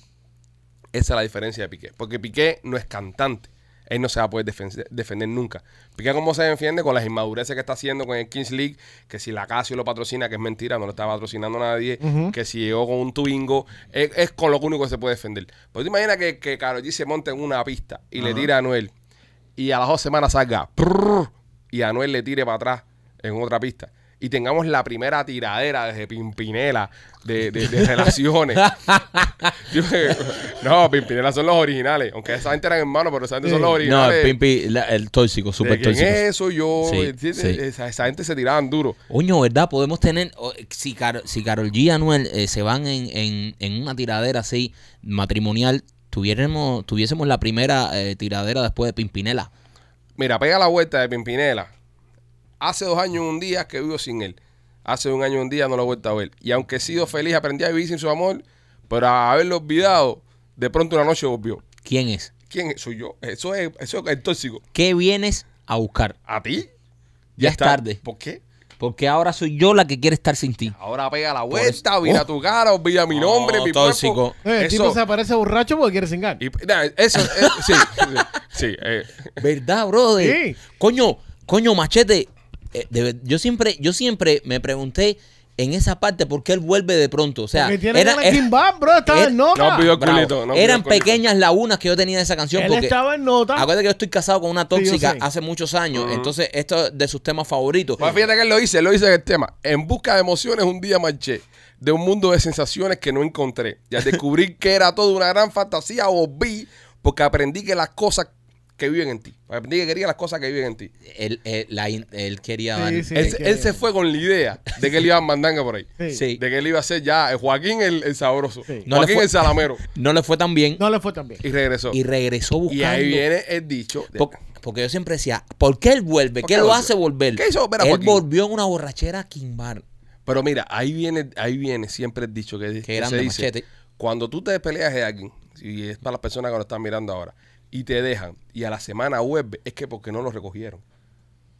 Speaker 1: Esa es la diferencia de Piqué. Porque Piqué no es cantante. Él no se va a poder defen- defender nunca. Piqué, ¿cómo se defiende? Con las inmadureces que está haciendo con el Kings League. Que si la Casio lo patrocina, que es mentira, no lo está patrocinando nadie. Que si llegó con un Twingo. Es, es con lo único que se puede defender. Pero tú imaginas que, que Karol G se monte en una pista y le tira a Anuel. Y a las dos semanas salga. prrr, y Anuel le tire para atrás en otra pista. Y tengamos la primera tiradera desde Pimpinela de, de- de relaciones. [LAUGHS] No, Pimpinela son los originales. Aunque esa gente eran hermanos, pero esa gente son los
Speaker 2: No,
Speaker 1: originales.
Speaker 2: el Pimpi, la- el tóxico,
Speaker 1: ¿De
Speaker 2: súper tóxico.
Speaker 1: es eso? Yo.
Speaker 2: Sí.
Speaker 1: Esa, esa gente se tiraban duro.
Speaker 2: Coño, ¿verdad? Podemos tener, si, Car- si Carol G y Anuel eh, se van en, en, en una tiradera así matrimonial, tuviéramos, tuviésemos la primera eh, tiradera después de Pimpinela.
Speaker 1: Mira, pega la vuelta de Pimpinela. Hace dos años un día que vivo sin él. Hace un año un día no lo he vuelto a ver. Y aunque he sido feliz, aprendí a vivir sin su amor. Pero a haberlo olvidado, de pronto una noche volvió.
Speaker 2: ¿Quién es?
Speaker 1: ¿Quién es? soy yo? Eso es, eso es el tóxico.
Speaker 2: ¿Qué vienes a buscar?
Speaker 1: ¿A ti?
Speaker 2: Ya es tarde.
Speaker 1: ¿Por qué?
Speaker 2: Porque ahora soy yo la que quiere estar sin ti.
Speaker 1: Ahora pega la vuelta, mira tu cara, olvida mi nombre,
Speaker 2: Oh,
Speaker 1: mi
Speaker 2: tóxico.
Speaker 1: cuerpo.
Speaker 3: Eh, el tipo se aparece borracho porque quiere cingar.
Speaker 1: y, nah, eso, eh, sí, [LAUGHS] sí, sí, eh,
Speaker 2: ¿Verdad, brother?
Speaker 3: Sí.
Speaker 2: Coño, coño, machete. Eh, de yo siempre, yo siempre me pregunté en esa parte por qué él vuelve de pronto. O sea, era-
Speaker 3: bro. Estaba
Speaker 2: era-
Speaker 3: en nota.
Speaker 1: No culito, no
Speaker 2: eran
Speaker 1: culito.
Speaker 2: pequeñas lagunas que yo tenía de esa canción.
Speaker 3: Él
Speaker 2: porque
Speaker 3: estaba en nota.
Speaker 2: Acuérdate que yo estoy casado con una tóxica hace muchos años. Entonces, esto es de sus temas favoritos.
Speaker 1: Pues fíjate que él lo dice, él lo dice en el tema. En busca de emociones un día marché de un mundo de sensaciones que no encontré. Y al descubrir que era todo una gran fantasía, volví porque aprendí que las cosas que viven en ti. Aprendí que quería las cosas que viven en ti.
Speaker 2: Él, él- la in- él quería
Speaker 3: Sí,
Speaker 2: dar-
Speaker 3: sí.
Speaker 1: él, se fue con la idea de que él iba a mandanga por ahí.
Speaker 3: Sí.
Speaker 2: Sí.
Speaker 1: De que él iba a ser ya el Joaquín el, el sabroso.
Speaker 3: Sí.
Speaker 2: No le
Speaker 1: Joaquín
Speaker 2: fue-
Speaker 1: el salamero.
Speaker 2: No le fue tan bien
Speaker 3: No le fue tan bien.
Speaker 1: Y regresó.
Speaker 2: y regresó buscando.
Speaker 1: Y ahí viene el dicho. de-
Speaker 2: Po- Porque yo siempre decía, ¿por qué él vuelve?
Speaker 1: ¿Por
Speaker 2: ¿Qué
Speaker 1: qué
Speaker 2: lo
Speaker 1: volvió?
Speaker 2: hace volver?
Speaker 1: ¿Qué hizo volver a
Speaker 2: él
Speaker 1: Joaquín?
Speaker 2: volvió en una borrachera a Kimbar.
Speaker 1: Pero mira, ahí viene, ahí viene siempre el dicho que, que
Speaker 2: grande,
Speaker 1: se dice.
Speaker 2: Machete.
Speaker 1: Cuando tú te peleas de alguien, y es para las personas que lo están mirando ahora, y te dejan, y a la semana vuelve, es que porque no lo recogieron.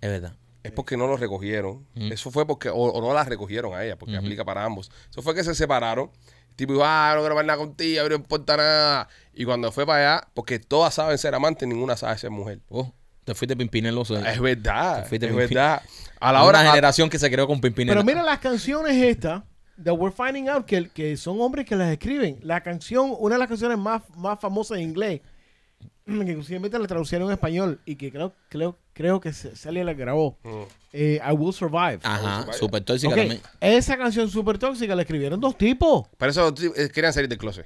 Speaker 2: Es verdad.
Speaker 1: Es porque no lo recogieron. Eso fue porque, o, o no la recogieron a ella, porque aplica para ambos. Eso fue que se separaron. El tipo dijo, ah, no quiero ver nada contigo, no importa nada. Y cuando fue para allá, porque todas saben ser amantes, ninguna sabe ser mujer.
Speaker 2: Oh, te fuiste pimpineloso.
Speaker 1: Es verdad,
Speaker 2: Te fuiste
Speaker 1: es verdad. A la
Speaker 2: Una
Speaker 1: hora, a-
Speaker 2: generación que se creó con pimpinela.
Speaker 3: Pero mira las canciones estas, that we're finding out que, que son hombres que las escriben. La canción, una de las canciones más, más famosas en inglés, [CLEARS THROAT] que inclusive la traducieron en español y que creo, creo, creo que Celia la grabó,
Speaker 1: Mm.
Speaker 3: eh, I Will Survive.
Speaker 2: Ajá, súper tóxica también.
Speaker 3: Esa canción súper tóxica la escribieron dos tipos.
Speaker 1: Pero eso eh, querían salir del closet.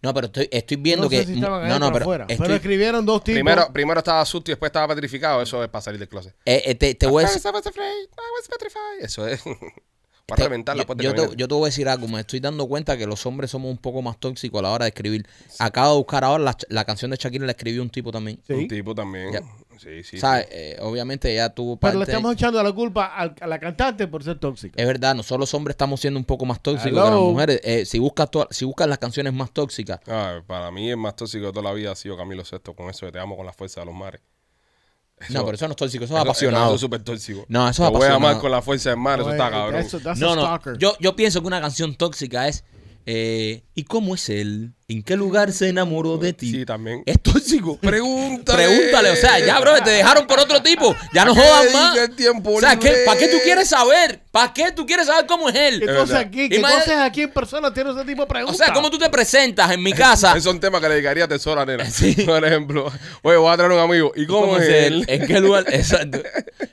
Speaker 2: No, pero estoy, estoy viendo
Speaker 3: no sé
Speaker 2: que.
Speaker 3: si
Speaker 2: no, no, pero. estoy-
Speaker 3: pero escribieron dos tipos.
Speaker 1: Primero, primero estaba susto y después estaba petrificado. Eso es para salir del closet.
Speaker 2: eh, eh, te, te voy a decir.
Speaker 1: I was afraid, I was petrified. Eso es. [LAUGHS] Para
Speaker 2: te-
Speaker 1: reventar la
Speaker 2: yo,
Speaker 1: puerta
Speaker 2: yo
Speaker 1: de
Speaker 2: te, yo te voy a decir algo. Me estoy dando cuenta que los hombres somos un poco más tóxicos a la hora de escribir. Acabo de buscar ahora la, la canción de Shakira, la escribió un tipo también.
Speaker 3: Sí.
Speaker 1: Un tipo también.
Speaker 2: Ya.
Speaker 1: Sí, sí.
Speaker 2: ¿Sabes? Eh, obviamente ella tuvo parte.
Speaker 3: pero le estamos echando la culpa al- a la cantante por ser tóxica.
Speaker 2: Es verdad, nosotros los hombres estamos siendo un poco más tóxicos
Speaker 3: Hello.
Speaker 2: que las mujeres. Eh, si, buscas si buscas las canciones más tóxicas,
Speaker 1: Ah, para mí el más tóxico de toda la vida ha sido Camilo Sesto con eso de Te amo con la fuerza de los mares.
Speaker 2: No, pero eso no es tóxico, eso es apasionado.
Speaker 1: Eso es súper tóxico.
Speaker 2: No, eso es
Speaker 1: Te voy a amar con la fuerza del mar, eso está cabrón.
Speaker 3: eso-
Speaker 2: no, no.
Speaker 3: stalker.
Speaker 2: Yo, yo pienso que una canción tóxica es eh, ¿y cómo es él? ¿En qué lugar se enamoró de ti?
Speaker 1: Sí, también.
Speaker 2: Es tóxico.
Speaker 1: Pregúntale.
Speaker 2: Pregúntale, o sea, ya, bro, te dejaron por otro tipo. Ya no
Speaker 1: ¿A qué
Speaker 2: jodas más.
Speaker 1: el tiempo
Speaker 2: o sea, ¿qué-? ¿para qué tú quieres saber? ¿Para qué tú quieres saber cómo es él?
Speaker 3: Entonces aquí,
Speaker 2: Imagínate-
Speaker 3: entonces aquí en persona tiene ese tipo de
Speaker 2: O
Speaker 3: preguntas.
Speaker 2: sea, ¿cómo tú te presentas en mi casa?
Speaker 1: Esos son temas que le dedicaría a Tesora, nena.
Speaker 2: Sí. [LAUGHS]
Speaker 1: Por ejemplo, oye, voy a traer un amigo. ¿Y cómo, es él?
Speaker 2: ¿En qué lugar? [LAUGHS] Exacto.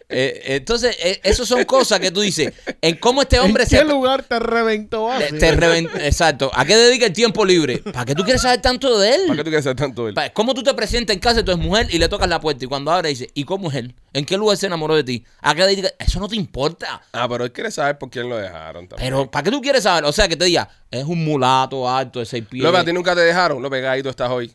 Speaker 2: Eh, entonces, eh, eso son cosas que tú dices. ¿En cómo este hombre
Speaker 3: ¿En
Speaker 2: se
Speaker 3: qué lugar te reventó
Speaker 2: te-
Speaker 3: así?
Speaker 2: te reven- Exacto. ¿A qué dedica el tiempo libre? [LAUGHS] ¿Para qué tú quieres saber tanto de él?
Speaker 1: ¿Para qué tú quieres saber tanto de él?
Speaker 2: ¿Cómo tú te presentas en casa de tu mujer y le tocas la puerta y cuando abre dice, ¿y cómo es él? ¿En qué lugar se enamoró de ti? ¿A qué dedica? Eso no te importa.
Speaker 1: Ah, pero él quiere saber por quién lo dejaron también.
Speaker 2: Pero, ¿para qué tú quieres saber? O sea, que te diga, es un mulato alto de seis pies.
Speaker 1: López, a ti nunca te dejaron. López, Gaito, estás hoy.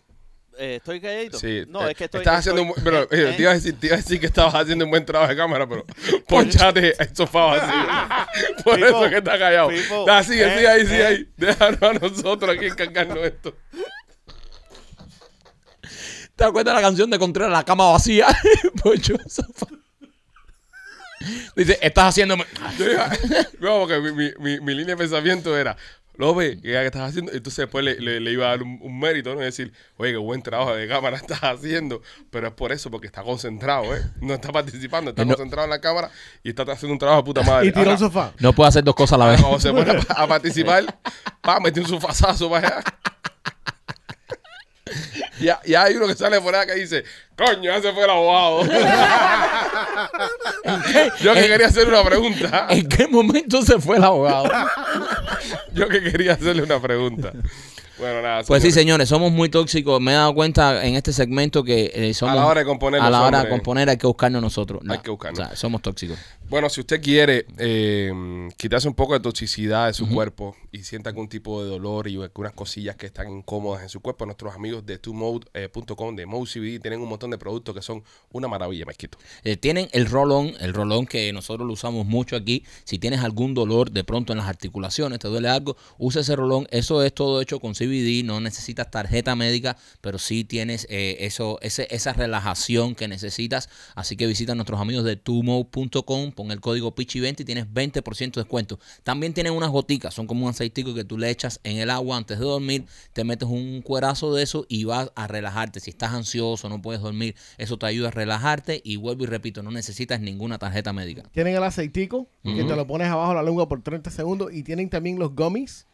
Speaker 4: Eh, ¿Estoy calladito?
Speaker 1: Sí.
Speaker 4: No,
Speaker 1: eh,
Speaker 4: es que estoy...
Speaker 1: Estás haciendo un pero,
Speaker 4: eh,
Speaker 1: te, iba a decir, te iba a decir que estabas haciendo un buen trabajo de cámara, pero [LAUGHS] ponchate el sofá vacío. [LAUGHS] Por eso que está callado. Da, sigue,
Speaker 4: eh,
Speaker 1: sigue ahí, sigue
Speaker 4: eh.
Speaker 1: ahí. Déjanos a nosotros aquí encargarnos esto.
Speaker 2: ¿Te acuerdas de la canción de Contreras, La cama vacía? [LAUGHS] Poncho, sofá. Dice, estás.
Speaker 1: Yo iba- no, porque mi, mi, mi, mi línea de pensamiento era, López, ¿qué estás haciendo? Entonces después le, le, le iba a dar un, un mérito, ¿no? Y decir, oye, qué buen trabajo de cámara [LAUGHS] estás haciendo. Pero es por eso, porque está concentrado, ¿eh? No está participando, está
Speaker 2: No.
Speaker 1: concentrado en la cámara y está haciendo un trabajo de puta [LAUGHS] madre.
Speaker 3: Y tiró el
Speaker 1: Ahora,
Speaker 3: sofá.
Speaker 2: No puedo hacer dos cosas a la vez.
Speaker 1: Cuando se pone a, a participar, [LAUGHS] pa, mete un sofazazo para allá. Ya, ya hay uno que sale por acá que dice, coño, ya se fue el abogado. [LAUGHS] Yo que
Speaker 2: Eh,
Speaker 1: quería hacerle una pregunta.
Speaker 2: ¿En qué momento se fue el abogado? [LAUGHS]
Speaker 1: Yo que quería hacerle una pregunta. Bueno, nada.
Speaker 2: Pues sí,
Speaker 1: señores.
Speaker 2: somos muy tóxicos. Me he dado cuenta en este segmento que eh, somos...
Speaker 1: A la hora de componer
Speaker 2: A la hora de componer hay que buscarnos nosotros.
Speaker 1: Hay que buscarnos.
Speaker 2: O sea, somos tóxicos.
Speaker 1: Bueno, si usted quiere eh, quitarse un poco de toxicidad de su cuerpo y siente algún tipo de dolor y algunas cosillas que están incómodas en su cuerpo, nuestros amigos de twomode.com, de Mode CBD, tienen un montón de productos que son una maravilla, Mezquito.
Speaker 2: Eh, tienen el rolón, el rolón que nosotros lo usamos mucho aquí. Si tienes algún dolor de pronto en las articulaciones, te duele algo, usa ese rolón. Eso es todo hecho con CBD, no necesitas tarjeta médica, pero sí tienes eh, eso, ese, esa relajación que necesitas. Así que visita a nuestros amigos de tumo.com pon el código PICHI20 y tienes 20% de descuento. También tienen unas goticas, son como un aceitico que tú le echas en el agua antes de dormir, te metes un cuerazo de eso y vas a relajarte. Si estás ansioso, no puedes dormir, eso te ayuda a relajarte y vuelvo y repito, no necesitas ninguna tarjeta médica.
Speaker 3: Tienen el aceitico, que te lo pones abajo la lengua por 30 segundos. Y tienen también los gummies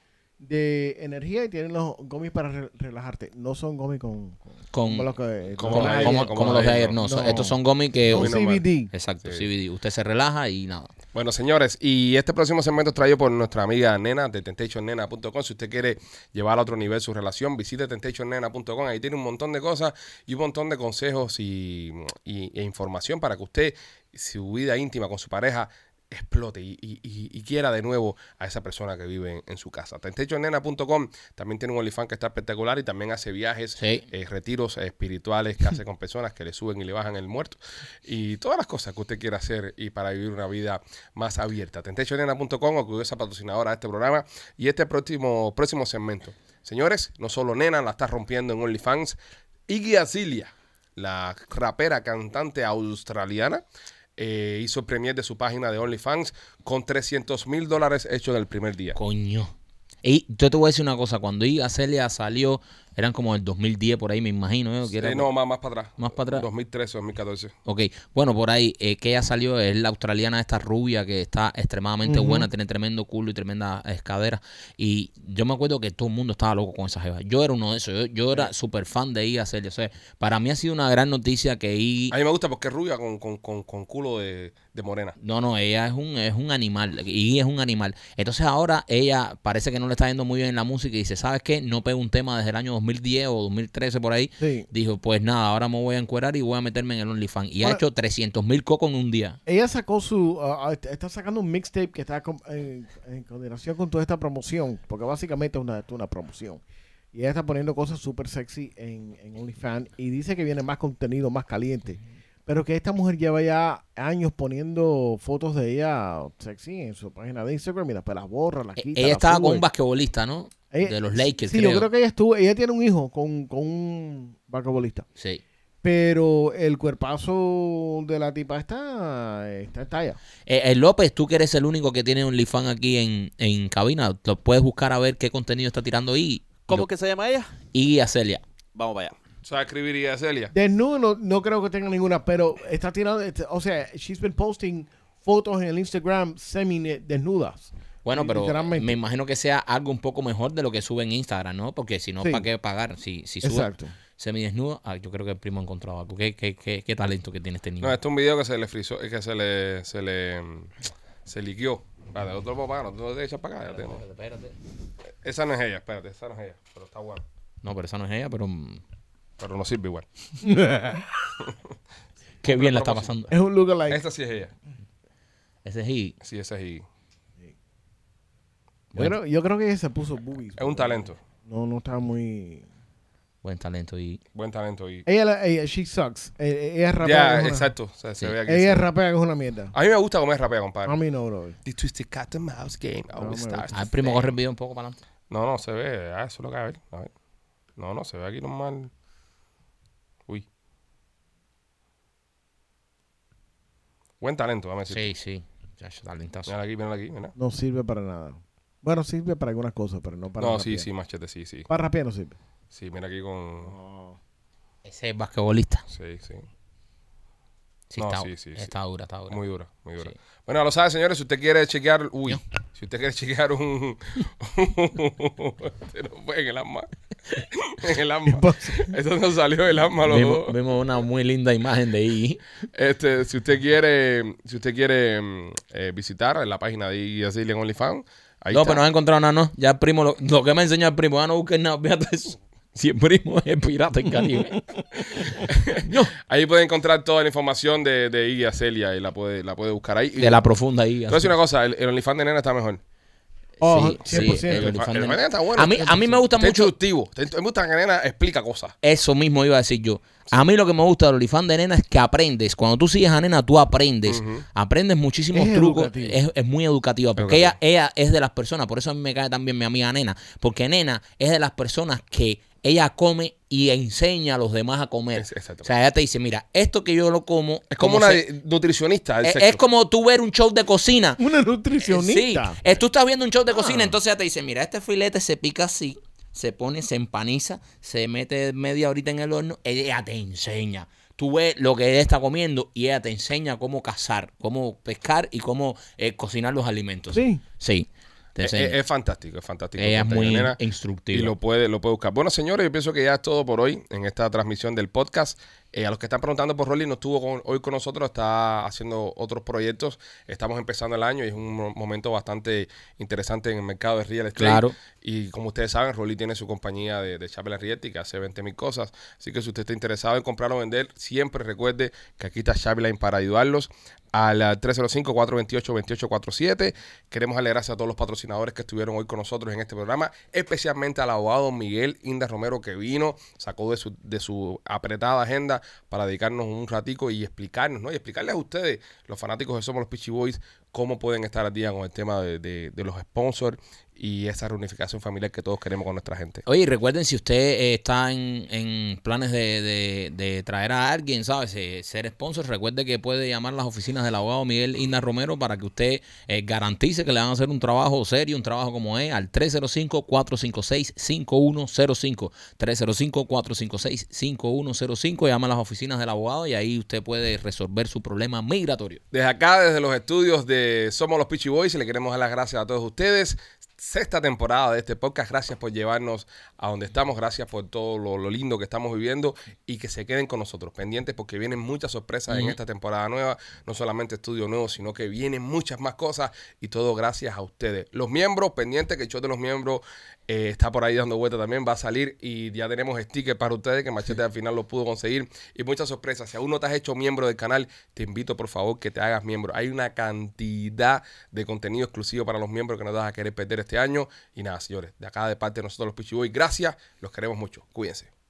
Speaker 3: de energía y tienen los gummies para re- relajarte. No son gummies con...
Speaker 2: Con,
Speaker 3: como los que-
Speaker 1: como los de
Speaker 2: como-
Speaker 1: ayer, como
Speaker 2: como
Speaker 1: los
Speaker 2: los
Speaker 1: de
Speaker 2: de
Speaker 1: ayer,
Speaker 2: ayer, no.
Speaker 3: no.
Speaker 2: son- Estos son gomis que...
Speaker 3: con. CBD.
Speaker 2: Exacto,
Speaker 1: Sí.
Speaker 2: CBD. Usted se relaja y nada.
Speaker 1: Bueno, señores, y este próximo segmento es traído por nuestra amiga Nena de TentationNena.com. Si usted quiere llevar a otro nivel su relación, visite TentationNena.com. Ahí tiene un montón de cosas y un montón de consejos y, y- e información para que usted, su vida íntima con su pareja, explote y, y- y- y quiera de nuevo a esa persona que vive en, en su casa. TentationNena.com también tiene un OnlyFans que está espectacular y también hace viajes,
Speaker 2: Sí.
Speaker 1: eh, retiros espirituales que hace con personas que le suben y le bajan el muerto y todas las cosas que usted quiera hacer y para vivir una vida más abierta. TentationNena.com, orgullosa patrocinadora de este programa y este próximo, próximo segmento. Señores, no solo Nena la está rompiendo en OnlyFans, Iggy Azalea, la rapera cantante australiana, eh, hizo premier de su página de OnlyFans con 300 mil dólares hechos en el primer día.
Speaker 2: Coño. Y yo te voy a decir una cosa, cuando Iga Celia salió, eran como el 2010 por ahí, me imagino. ¿eh? Era-
Speaker 1: Eh, no, más, más para atrás.
Speaker 2: Más para atrás.
Speaker 1: 2013 2014.
Speaker 2: Ok, bueno, por ahí, eh, que ella salió, es la australiana esta rubia que está extremadamente buena, tiene tremendo culo y tremenda escadera. Y yo me acuerdo que todo el mundo estaba loco con esa jeva. Yo era uno de esos, yo, yo era súper fan de Iga Celia. O sea, para mí ha sido una gran noticia que Iggy...
Speaker 1: A mí me gusta porque es rubia con, con, con, con culo de, de morena.
Speaker 2: No, no, ella es un, es un animal. Y es un animal. Entonces ahora ella parece que no le está yendo muy bien en la música y dice, ¿sabes qué? No pego un tema desde el año 2010 o 2013 por ahí.
Speaker 3: Sí.
Speaker 2: Dijo, pues nada, ahora me voy a encuerar y voy a meterme en el OnlyFans. Y ha
Speaker 3: Bueno.
Speaker 2: hecho 300 mil cocos en un día.
Speaker 3: Ella sacó su... ah, está sacando un mixtape que está con- en, en coordinación con toda esta promoción. Porque básicamente es una, una promoción. Y ella está poniendo cosas súper sexy en, en OnlyFans. Y dice que viene más contenido, más caliente. Pero que esta mujer lleva ya años poniendo fotos de ella sexy en su página de Instagram. Mira, pues las borra, las
Speaker 2: Eh,
Speaker 3: quita.
Speaker 2: ella
Speaker 3: las
Speaker 2: estaba
Speaker 3: sube.
Speaker 2: con un basquetbolista, ¿no?
Speaker 3: Ella-
Speaker 2: de los Lakers,
Speaker 3: Sí,
Speaker 2: creo.
Speaker 3: yo creo que ella estuvo... Ella tiene un hijo con, con un basquetbolista.
Speaker 2: Sí.
Speaker 3: Pero el cuerpazo de la tipa está, está en talla.
Speaker 2: Eh, eh, López, tú que eres el único que tiene OnlyFans aquí en, en cabina, lo puedes buscar a ver qué contenido está tirando y
Speaker 4: ¿Cómo que se llama ella?
Speaker 2: y Acelia.
Speaker 4: Vamos para allá.
Speaker 1: ¿Sabes escribir Iggy Azalea?
Speaker 3: Desnudo no, no creo que tenga ninguna, pero está tirando, o sea, she's been posting fotos en el Instagram semi desnudas.
Speaker 2: Bueno, pero me imagino que sea algo un poco mejor de lo que sube en Instagram, ¿no? Porque si no,
Speaker 3: Sí.
Speaker 2: ¿para qué pagar? Si, si sube
Speaker 3: Exacto.
Speaker 2: semidesnudo, ah, yo creo que el primo ha encontrado algo. ¿Qué, qué, qué, qué talento que tiene este niño?
Speaker 1: No, este es un video que se le frizó, es que se le, se le, se liqueó. Vale, otro pagar, no te echas para acá. ya tengo. Esa no es ella, espérate, esa no es ella, pero está buena.
Speaker 2: No, pero esa no es ella, pero mm,
Speaker 1: Pero no sirve igual. [LAUGHS]
Speaker 2: qué bien la está pasando.
Speaker 3: Es un lookalike.
Speaker 1: Esta sí es ella.
Speaker 2: Ese es Iggy.
Speaker 1: Sí, esa es Iggy.
Speaker 3: Yo, creo, yo creo que ella se puso boobies.
Speaker 1: Es un talento.
Speaker 3: No, no está muy...
Speaker 2: Buen talento y
Speaker 1: Buen talento. Y...
Speaker 3: Ella, la- ella she sucks. Eh, Ella rapea.
Speaker 1: Ya,
Speaker 3: que es una-
Speaker 1: exacto. o sea, se
Speaker 2: Sí.
Speaker 1: ve aquí.
Speaker 3: Ella rapea que es una mierda.
Speaker 1: A mí me gusta cómo es rapea,
Speaker 3: A
Speaker 1: compadre.
Speaker 3: mí no, bro.
Speaker 1: The Twisted Cat and Mouse Game always
Speaker 3: me
Speaker 1: starts.
Speaker 2: Ah, el primo corre el video un poco para adelante.
Speaker 1: No, no, se ve. Ah, eso es lo que hay. A ver, a ver. No, no, se ve aquí normal. Uy. Buen talento, vamos a decir.
Speaker 2: Sí, sí. Ya, talentazo.
Speaker 1: Mira aquí, mira aquí, mira.
Speaker 3: No sirve para nada. Bueno, sirve para algunas cosas, pero no para
Speaker 1: No,
Speaker 3: rapear.
Speaker 1: sí, sí, machete, sí, sí.
Speaker 3: Para rapear no sirve.
Speaker 1: Sí, mira aquí con.
Speaker 2: Ese es basquetbolista.
Speaker 1: Sí, sí.
Speaker 2: Sí,
Speaker 1: No,
Speaker 2: está,
Speaker 1: sí, sí, sí.
Speaker 2: está dura, está dura.
Speaker 1: Muy dura, muy dura.
Speaker 2: Sí.
Speaker 1: Bueno, lo sabe, señores, si usted quiere chequear. Uy, si usted quiere chequear un. Este no fue en el arma. [LAUGHS] en el arma. Esto no salió del arma, los
Speaker 2: Vimos,
Speaker 1: dos.
Speaker 2: vimos una muy linda imagen de Iggy.
Speaker 1: Este, si usted quiere, si usted quiere mm, eh, visitar la página de Iggy Azalea en OnlyFans, ahí
Speaker 2: no,
Speaker 1: está.
Speaker 2: pero no has encontrado nada, no. Ya el primo, lo, lo que me enseñó el primo, ya no busques nada, fíjate eso. Si el primo [LAUGHS] es el pirata en Caribe. [LAUGHS] no,
Speaker 1: Ahí puede encontrar toda la información de, de Iggy Azalea y la puede, la puede buscar ahí.
Speaker 2: De la profunda Iggy.
Speaker 1: Te voy a decir una cosa, el, el OnlyFans de nena está mejor.
Speaker 3: Oh,
Speaker 2: Sí,
Speaker 3: 100%.
Speaker 2: sí, el de-
Speaker 1: nena está bueno.
Speaker 2: A mí, a mí me gusta
Speaker 1: Está
Speaker 2: mucho.
Speaker 1: instructivo. Está- Me gusta que nena explica cosas.
Speaker 2: Eso mismo iba a decir yo. A mí lo que me gusta del OnlyFans de nena es que aprendes. Cuando tú sigues a nena, tú aprendes. Aprendes muchísimos
Speaker 3: Es
Speaker 2: trucos.
Speaker 3: educativo.
Speaker 2: Es, es muy educativa. Porque ella, ella es de las personas, por eso a mí me cae también mi amiga nena. Porque nena es de las personas que ella come y enseña a los demás a comer.
Speaker 1: Exacto.
Speaker 2: O sea, ella te dice, mira, esto que yo lo como...
Speaker 1: Es como una
Speaker 2: se-
Speaker 1: nutricionista del
Speaker 2: es, como tú ver un show de cocina. [LAUGHS]
Speaker 3: Una
Speaker 2: Sí,
Speaker 3: nutricionista.
Speaker 2: eh, tú estás viendo un show de
Speaker 3: Ah.
Speaker 2: cocina, entonces ella te dice, mira, este filete se pica así, se pone, se empaniza, se mete media horita en el horno, ella te enseña. Tú ves lo que ella está comiendo y ella te enseña cómo cazar, cómo pescar y cómo eh, cocinar los alimentos.
Speaker 3: Sí.
Speaker 2: Sí.
Speaker 1: Es,
Speaker 2: enseña.
Speaker 1: es- fantástico, es fantástico.
Speaker 2: ella es muy
Speaker 1: nena.
Speaker 2: instructiva.
Speaker 1: Y lo puede, lo puede buscar. Bueno, señores, yo pienso que ya es todo por hoy en esta transmisión del podcast. Eh, a los que están preguntando por Rolly, no estuvo con- hoy con nosotros, está haciendo otros proyectos. Estamos empezando el año y es un mo- momento bastante interesante en el mercado de real estate.
Speaker 2: Claro.
Speaker 1: Y como ustedes saben, Rolly tiene su compañía de, de Chapel que hace 20 mil cosas. Así que si usted está interesado en comprar o vender, siempre recuerde que aquí está Chapline para ayudarlos. Al ah, 305-428-2847. Queremos darle gracias a todos los patrocinadores que estuvieron hoy con nosotros en este programa, especialmente al abogado Miguel Inda Romero que vino, sacó de su, de su apretada agenda para dedicarnos un ratico y explicarnos, ¿no? Y explicarles a ustedes, los fanáticos de Somos los Pitchy Boys, cómo pueden estar al día con el tema de, los sponsors y esa reunificación familiar que todos queremos con nuestra gente.
Speaker 2: Oye, y recuerden, si usted eh, está en, en planes de, de- de traer a alguien, ¿sabes? Eh, ser sponsor, recuerde que puede llamar a las oficinas del abogado Miguel Inda Romero para que usted eh, garantice que le van a hacer un trabajo serio, un trabajo como es, al 305-456-5105. 305-456-5105. Llama a las oficinas del abogado y ahí usted puede resolver su problema migratorio.
Speaker 1: Desde acá, desde los estudios de Somos los Pitchy Boys, le queremos dar las gracias a todos ustedes. Sexta temporada de este podcast. Gracias por llevarnos a donde estamos. Gracias por todo lo, lo lindo que estamos viviendo y que se queden con nosotros pendientes porque vienen muchas sorpresas en esta temporada nueva. No solamente estudio nuevo, sino que vienen muchas más cosas y todo gracias a ustedes. Los miembros, pendientes que el show de los miembros eh, está por ahí dando vuelta también. Va a salir y ya tenemos stickers para ustedes que Machete al final lo pudo conseguir y muchas sorpresas. Si aún no te has hecho miembro del canal, te invito por favor que te hagas miembro. Hay una cantidad de contenido exclusivo para los miembros que no vas a querer perder este año. Y nada, señores, de acá de parte de nosotros los Pichiboy, gracias. Los queremos mucho. Cuídense.